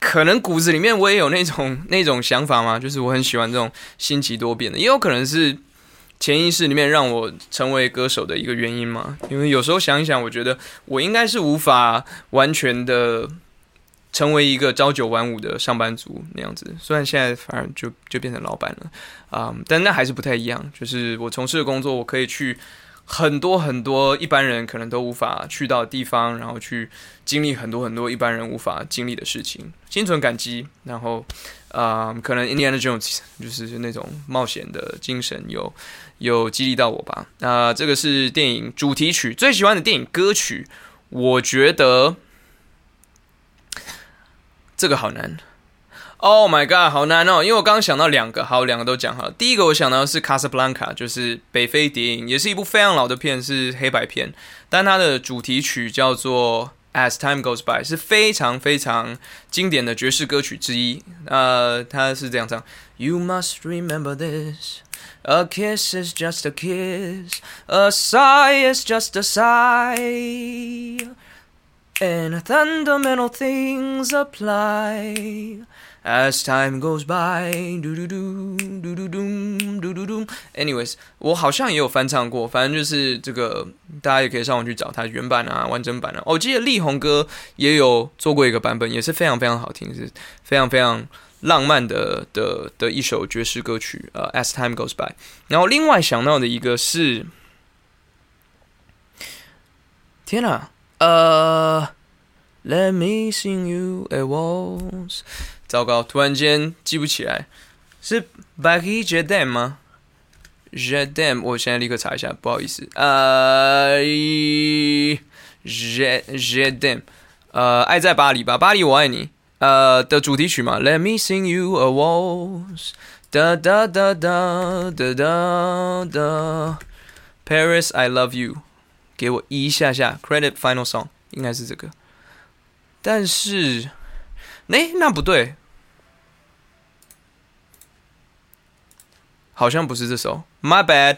B: 可能骨子里面我也有那种 那种想法嘛，就是我很喜欢这种新奇多变的，也有可能是潜意识里面让我成为歌手的一个原因嘛。因为有时候想一想，我觉得我应该是无法完全的成为一个朝九晚五的上班族那样子。虽然现在反而就就变成老板了啊，但那还是不太一样。就是我从事的工作，我可以去。很多很多一般人可能都无法去到的地方，然后去经历很多很多一般人无法经历的事情，心存感激。然后，啊，可能 Indiana Jones 就是那种冒险的精神有有激励到我吧。那这个是电影主题曲，最喜欢的电影歌曲，我觉得这个好难。Oh my god，好难哦！因为我刚刚想到两个，好，两个都讲好了。第一个我想到的是《卡萨布兰卡》，就是北非谍影，也是一部非常老的片，是黑白片，但它的主题曲叫做《As Time Goes By》，是非常非常经典的爵士歌曲之一。呃，它是这样唱：You must remember this, a kiss is just a kiss, a sigh is just a sigh, and fundamental things apply. As time goes by, do do do do do do do do. Anyways，我好像也有翻唱过，反正就是这个，大家也可以上网去找它原版啊、完整版啊。我记得力宏哥也有做过一个版本，也是非常非常好听，是非常非常浪漫的的的一首爵士歌曲。呃，As time goes by。然后另外想到的一个是，天哪，呃，Let me sing you a waltz。糟糕，突然间记不起来，是 Becky Jadam 吗？Jadam，我现在立刻查一下，不好意思，呃，J Jadam，呃，爱在巴黎吧，巴黎我爱你，呃的主题曲嘛，Let me sing you a waltz，哒哒哒哒哒哒哒，Paris I love you，给我一下下 credit final song，应该是这个，但是。哎，那不对，好像不是这首。My bad。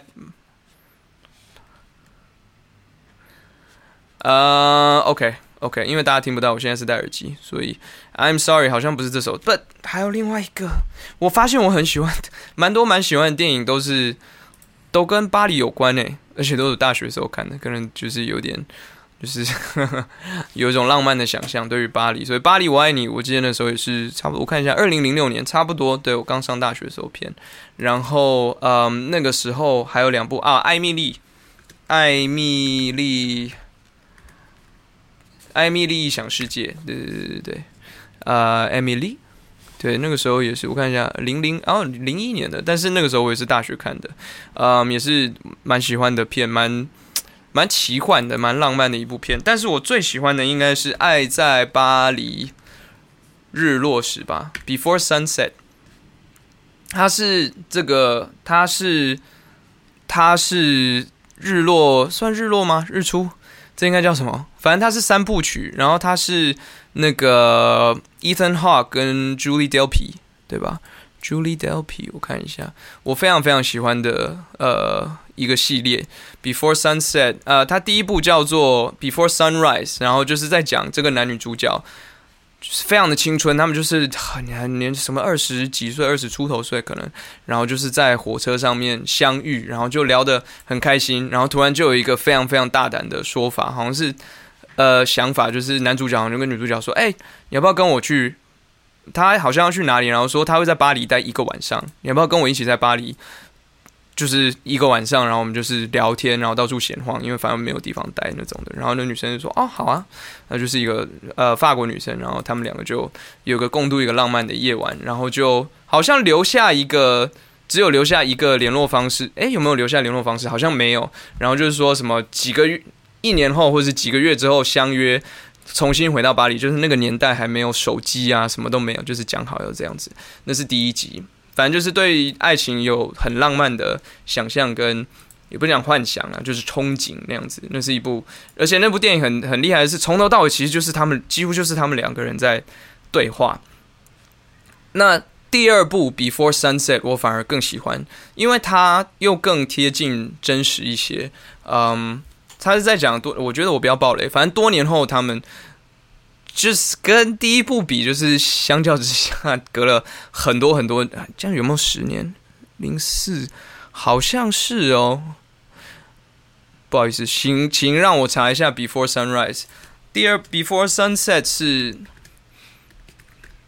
B: 呃，OK，OK，因为大家听不到，我现在是戴耳机，所以 I'm sorry，好像不是这首。But 还有另外一个，我发现我很喜欢，蛮多蛮喜欢的电影都是都跟巴黎有关诶，而且都是大学时候看的，可能就是有点。就是 有一种浪漫的想象，对于巴黎，所以《巴黎我爱你》，我记得那时候也是差不多。我看一下，二零零六年，差不多。对我刚上大学的时候片，然后嗯，那个时候还有两部啊，《艾米丽》，《艾米丽》，《艾米丽异想世界》，对对对对对，呃，《艾米丽》，对，那个时候也是。我看一下，零零哦，零一年的，但是那个时候我也是大学看的，嗯，也是蛮喜欢的片，蛮。蛮奇幻的，蛮浪漫的一部片，但是我最喜欢的应该是《爱在巴黎日落时》吧，《Before Sunset》。它是这个，它是它是日落，算日落吗？日出？这应该叫什么？反正它是三部曲，然后它是那个 Ethan Hawke 跟 Julie Delpy，对吧？Julie Delpy，我看一下，我非常非常喜欢的，呃。一个系列，Before Sunset，呃，它第一部叫做 Before Sunrise，然后就是在讲这个男女主角，就是非常的青春，他们就是很很年什么二十几岁、二十出头岁可能，然后就是在火车上面相遇，然后就聊得很开心，然后突然就有一个非常非常大胆的说法，好像是呃想法，就是男主角就跟女主角说：“哎，你要不要跟我去？他好像要去哪里？然后说他会在巴黎待一个晚上，你要不要跟我一起在巴黎？”就是一个晚上，然后我们就是聊天，然后到处闲晃，因为反正没有地方待那种的。然后那女生就说：“哦，好啊。”那就是一个呃法国女生，然后他们两个就有个共度一个浪漫的夜晚，然后就好像留下一个，只有留下一个联络方式。诶，有没有留下联络方式？好像没有。然后就是说什么几个月、一年后或者是几个月之后相约，重新回到巴黎，就是那个年代还没有手机啊，什么都没有，就是讲好要这样子。那是第一集，反正就是对爱情有很浪漫的想象跟。也不讲幻想啊，就是憧憬那样子。那是一部，而且那部电影很很厉害的是，从头到尾其实就是他们，几乎就是他们两个人在对话。那第二部《Before Sunset》我反而更喜欢，因为它又更贴近真实一些。嗯，他是在讲多，我觉得我不要暴雷，反正多年后他们就是跟第一部比，就是相较之下隔了很多很多，这样有没有十年？零四好像是哦。不好意思，请请让我查一下《Before Sunrise》。第二，《Before Sunset》是，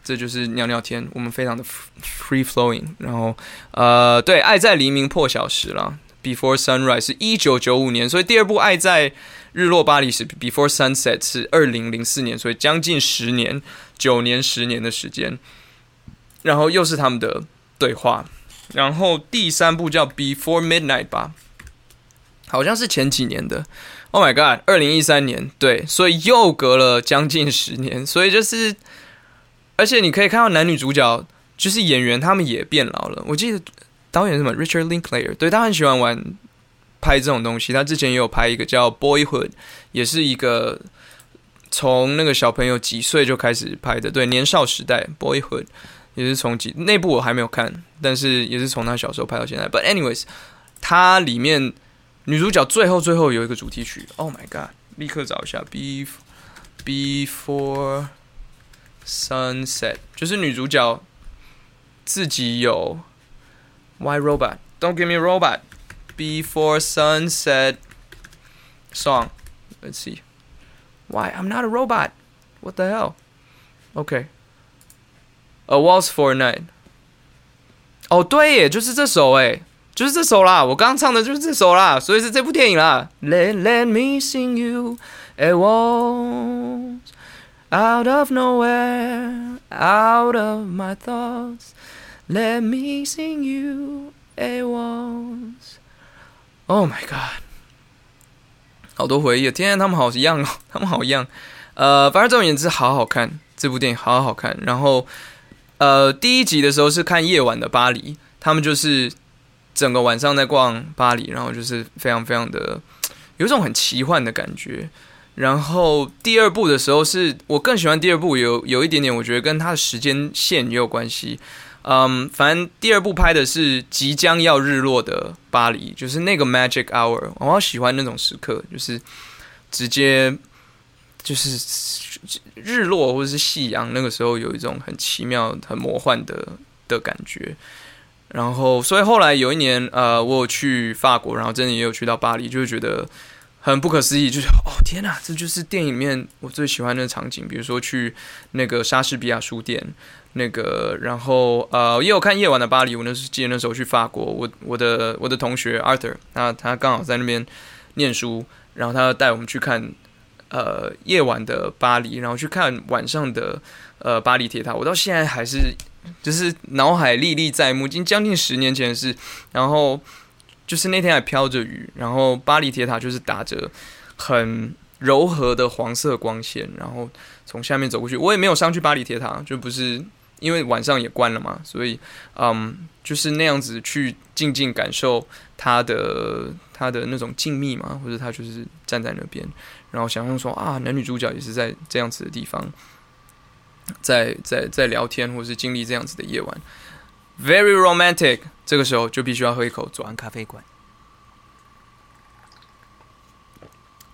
B: 这就是尿尿天，我们非常的 free flowing。然后，呃，对，《爱在黎明破晓时》了，《Before Sunrise》是一九九五年，所以第二部《爱在日落巴黎时》《Before Sunset》是二零零四年，所以将近十年，九年十年的时间。然后又是他们的对话。然后第三部叫《Before Midnight》吧。好像是前几年的，Oh my God，二零一三年，对，所以又隔了将近十年，所以就是，而且你可以看到男女主角就是演员，他们也变老了。我记得导演是什么 Richard Linklater，对他很喜欢玩拍这种东西，他之前也有拍一个叫《Boyhood》，也是一个从那个小朋友几岁就开始拍的，对，年少时代《Boyhood》也是从几那部我还没有看，但是也是从他小时候拍到现在。But anyways，它里面。女主角最后最后有一个主题曲，Oh my god！立刻找一下，Be Before Sunset，就是女主角自己有 Why Robot？Don't give me robot。Before Sunset song。Let's see. Why I'm not a robot? What the hell? Okay. A Waltz for a Night。哦，对耶，就是这首哎。就是这首啦，我刚刚唱的就是这首啦，所以是这部电影啦。Let Let me sing you a waltz out of nowhere, out of my thoughts. Let me sing you a waltz. Oh my god，好多回忆啊！天，他们好一样哦，他们好一样。呃，反正总而言之，好好看这部电影，好好看。然后，呃，第一集的时候是看夜晚的巴黎，他们就是。整个晚上在逛巴黎，然后就是非常非常的有一种很奇幻的感觉。然后第二部的时候，是我更喜欢第二部，有有一点点，我觉得跟它的时间线也有关系。嗯，反正第二部拍的是即将要日落的巴黎，就是那个 magic hour，我好喜欢那种时刻，就是直接就是日落或者是夕阳，那个时候有一种很奇妙、很魔幻的的感觉。然后，所以后来有一年，呃，我有去法国，然后真的也有去到巴黎，就是觉得很不可思议，就是哦天哪，这就是电影里面我最喜欢的场景。比如说去那个莎士比亚书店，那个，然后呃，也有看《夜晚的巴黎》。我那是记得那时候去法国，我我的我的同学 Arthur，他他刚好在那边念书，然后他带我们去看呃《夜晚的巴黎》，然后去看晚上的呃巴黎铁塔。我到现在还是。就是脑海历历在目，已经将近十年前的事。然后就是那天还飘着雨，然后巴黎铁塔就是打着很柔和的黄色光线，然后从下面走过去。我也没有上去巴黎铁塔，就不是因为晚上也关了嘛，所以嗯，就是那样子去静静感受它的它的那种静谧嘛，或者他就是站在那边，然后想象说啊，男女主角也是在这样子的地方。在在在聊天，或是经历这样子的夜晚，very romantic。这个时候就必须要喝一口左岸咖啡馆。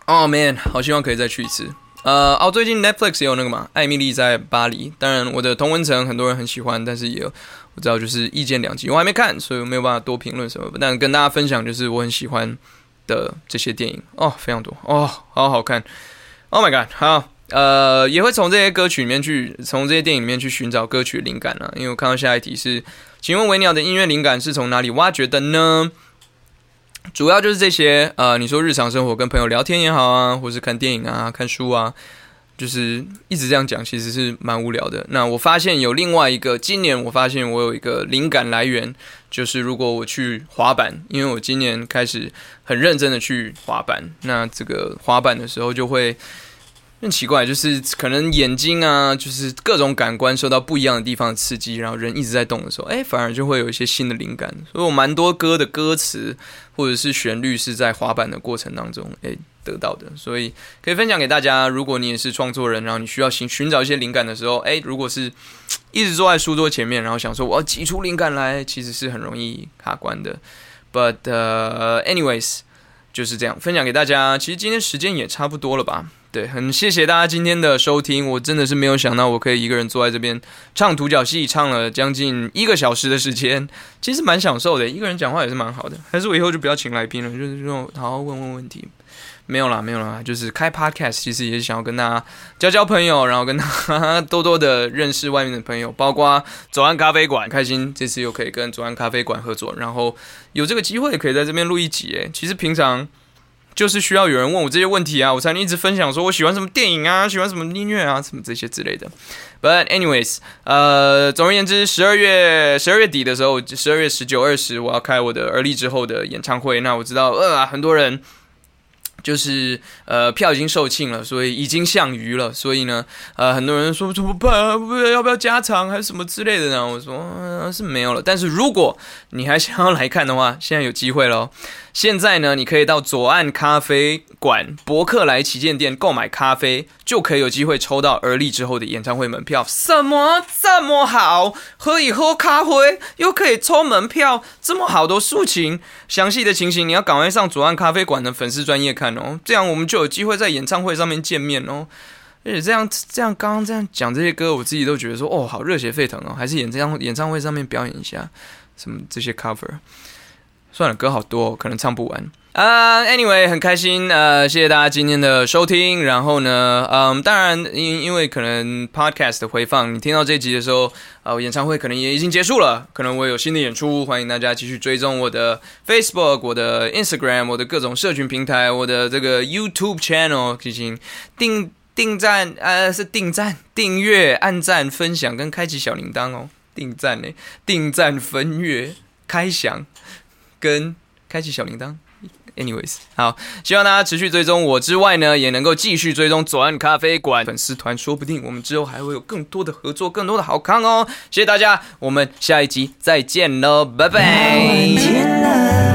B: Oh man，好希望可以再去一次。呃，哦，最近 Netflix 也有那个嘛，《艾米丽在巴黎》。当然，我的同文层很多人很喜欢，但是也有我知道就是意见两极。我还没看，所以我没有办法多评论什么。但跟大家分享就是我很喜欢的这些电影哦，非常多哦，好好看。Oh my god，好。呃，也会从这些歌曲里面去，从这些电影里面去寻找歌曲灵感啊。因为我看到下一题是，请问维鸟的音乐灵感是从哪里挖掘的呢？主要就是这些，呃，你说日常生活跟朋友聊天也好啊，或是看电影啊、看书啊，就是一直这样讲，其实是蛮无聊的。那我发现有另外一个，今年我发现我有一个灵感来源，就是如果我去滑板，因为我今年开始很认真的去滑板，那这个滑板的时候就会。很奇怪，就是可能眼睛啊，就是各种感官受到不一样的地方的刺激，然后人一直在动的时候，哎，反而就会有一些新的灵感。所以我蛮多歌的歌词或者是旋律是在滑板的过程当中，哎。得到的，所以可以分享给大家。如果你也是创作人，然后你需要寻寻找一些灵感的时候，哎，如果是一直坐在书桌前面，然后想说我要挤出灵感来，其实是很容易卡关的。But anyways，就是这样分享给大家。其实今天时间也差不多了吧？对，很谢谢大家今天的收听。我真的是没有想到我可以一个人坐在这边唱独角戏，唱了将近一个小时的时间，其实蛮享受的。一个人讲话也是蛮好的。还是我以后就不要请来宾了，就是这种好好问问问题。没有啦，没有啦，就是开 podcast，其实也是想要跟大家交交朋友，然后跟他 多多的认识外面的朋友，包括左岸咖啡馆，开心这次又可以跟左岸咖啡馆合作，然后有这个机会可以在这边录一集。诶，其实平常就是需要有人问我这些问题啊，我才能一直分享说我喜欢什么电影啊，喜欢什么音乐啊，什么这些之类的。But anyways，呃，总而言之，十二月十二月底的时候，十二月十九、二十，我要开我的而立之后的演唱会。那我知道，呃，很多人。就是呃票已经售罄了，所以已经项余了，所以呢，呃很多人说怎么办？不要不要加场还是什么之类的呢？我说是没有了。但是如果你还想要来看的话，现在有机会喽。现在呢，你可以到左岸咖啡馆伯克莱旗舰店购买咖啡，就可以有机会抽到而立之后的演唱会门票。什么这么好？喝一喝咖啡又可以抽门票，这么好的事情，详细的情形你要赶快上左岸咖啡馆的粉丝专业看哦，这样我们就有机会在演唱会上面见面哦。而且这样这样刚刚这样讲这些歌，我自己都觉得说哦，好热血沸腾哦，还是演这样演唱会上面表演一下什么这些 cover。算了，歌好多，可能唱不完啊。Anyway，很开心，呃，谢谢大家今天的收听。然后呢，嗯，当然，因因为可能 Podcast 的回放，你听到这集的时候，呃，演唱会可能也已经结束了，可能我有新的演出，欢迎大家继续追踪我的 Facebook、我的 Instagram、我的各种社群平台、我的这个 YouTube channel 进行订订赞，呃，是订赞、订阅、按赞、分享跟开启小铃铛哦。订赞呢，订赞、分阅、开响。跟开启小铃铛，anyways，好，希望大家持续追踪我之外呢，也能够继续追踪左岸咖啡馆粉丝团，说不定我们之后还会有更多的合作，更多的好看哦。谢谢大家，我们下一集再见喽，拜拜。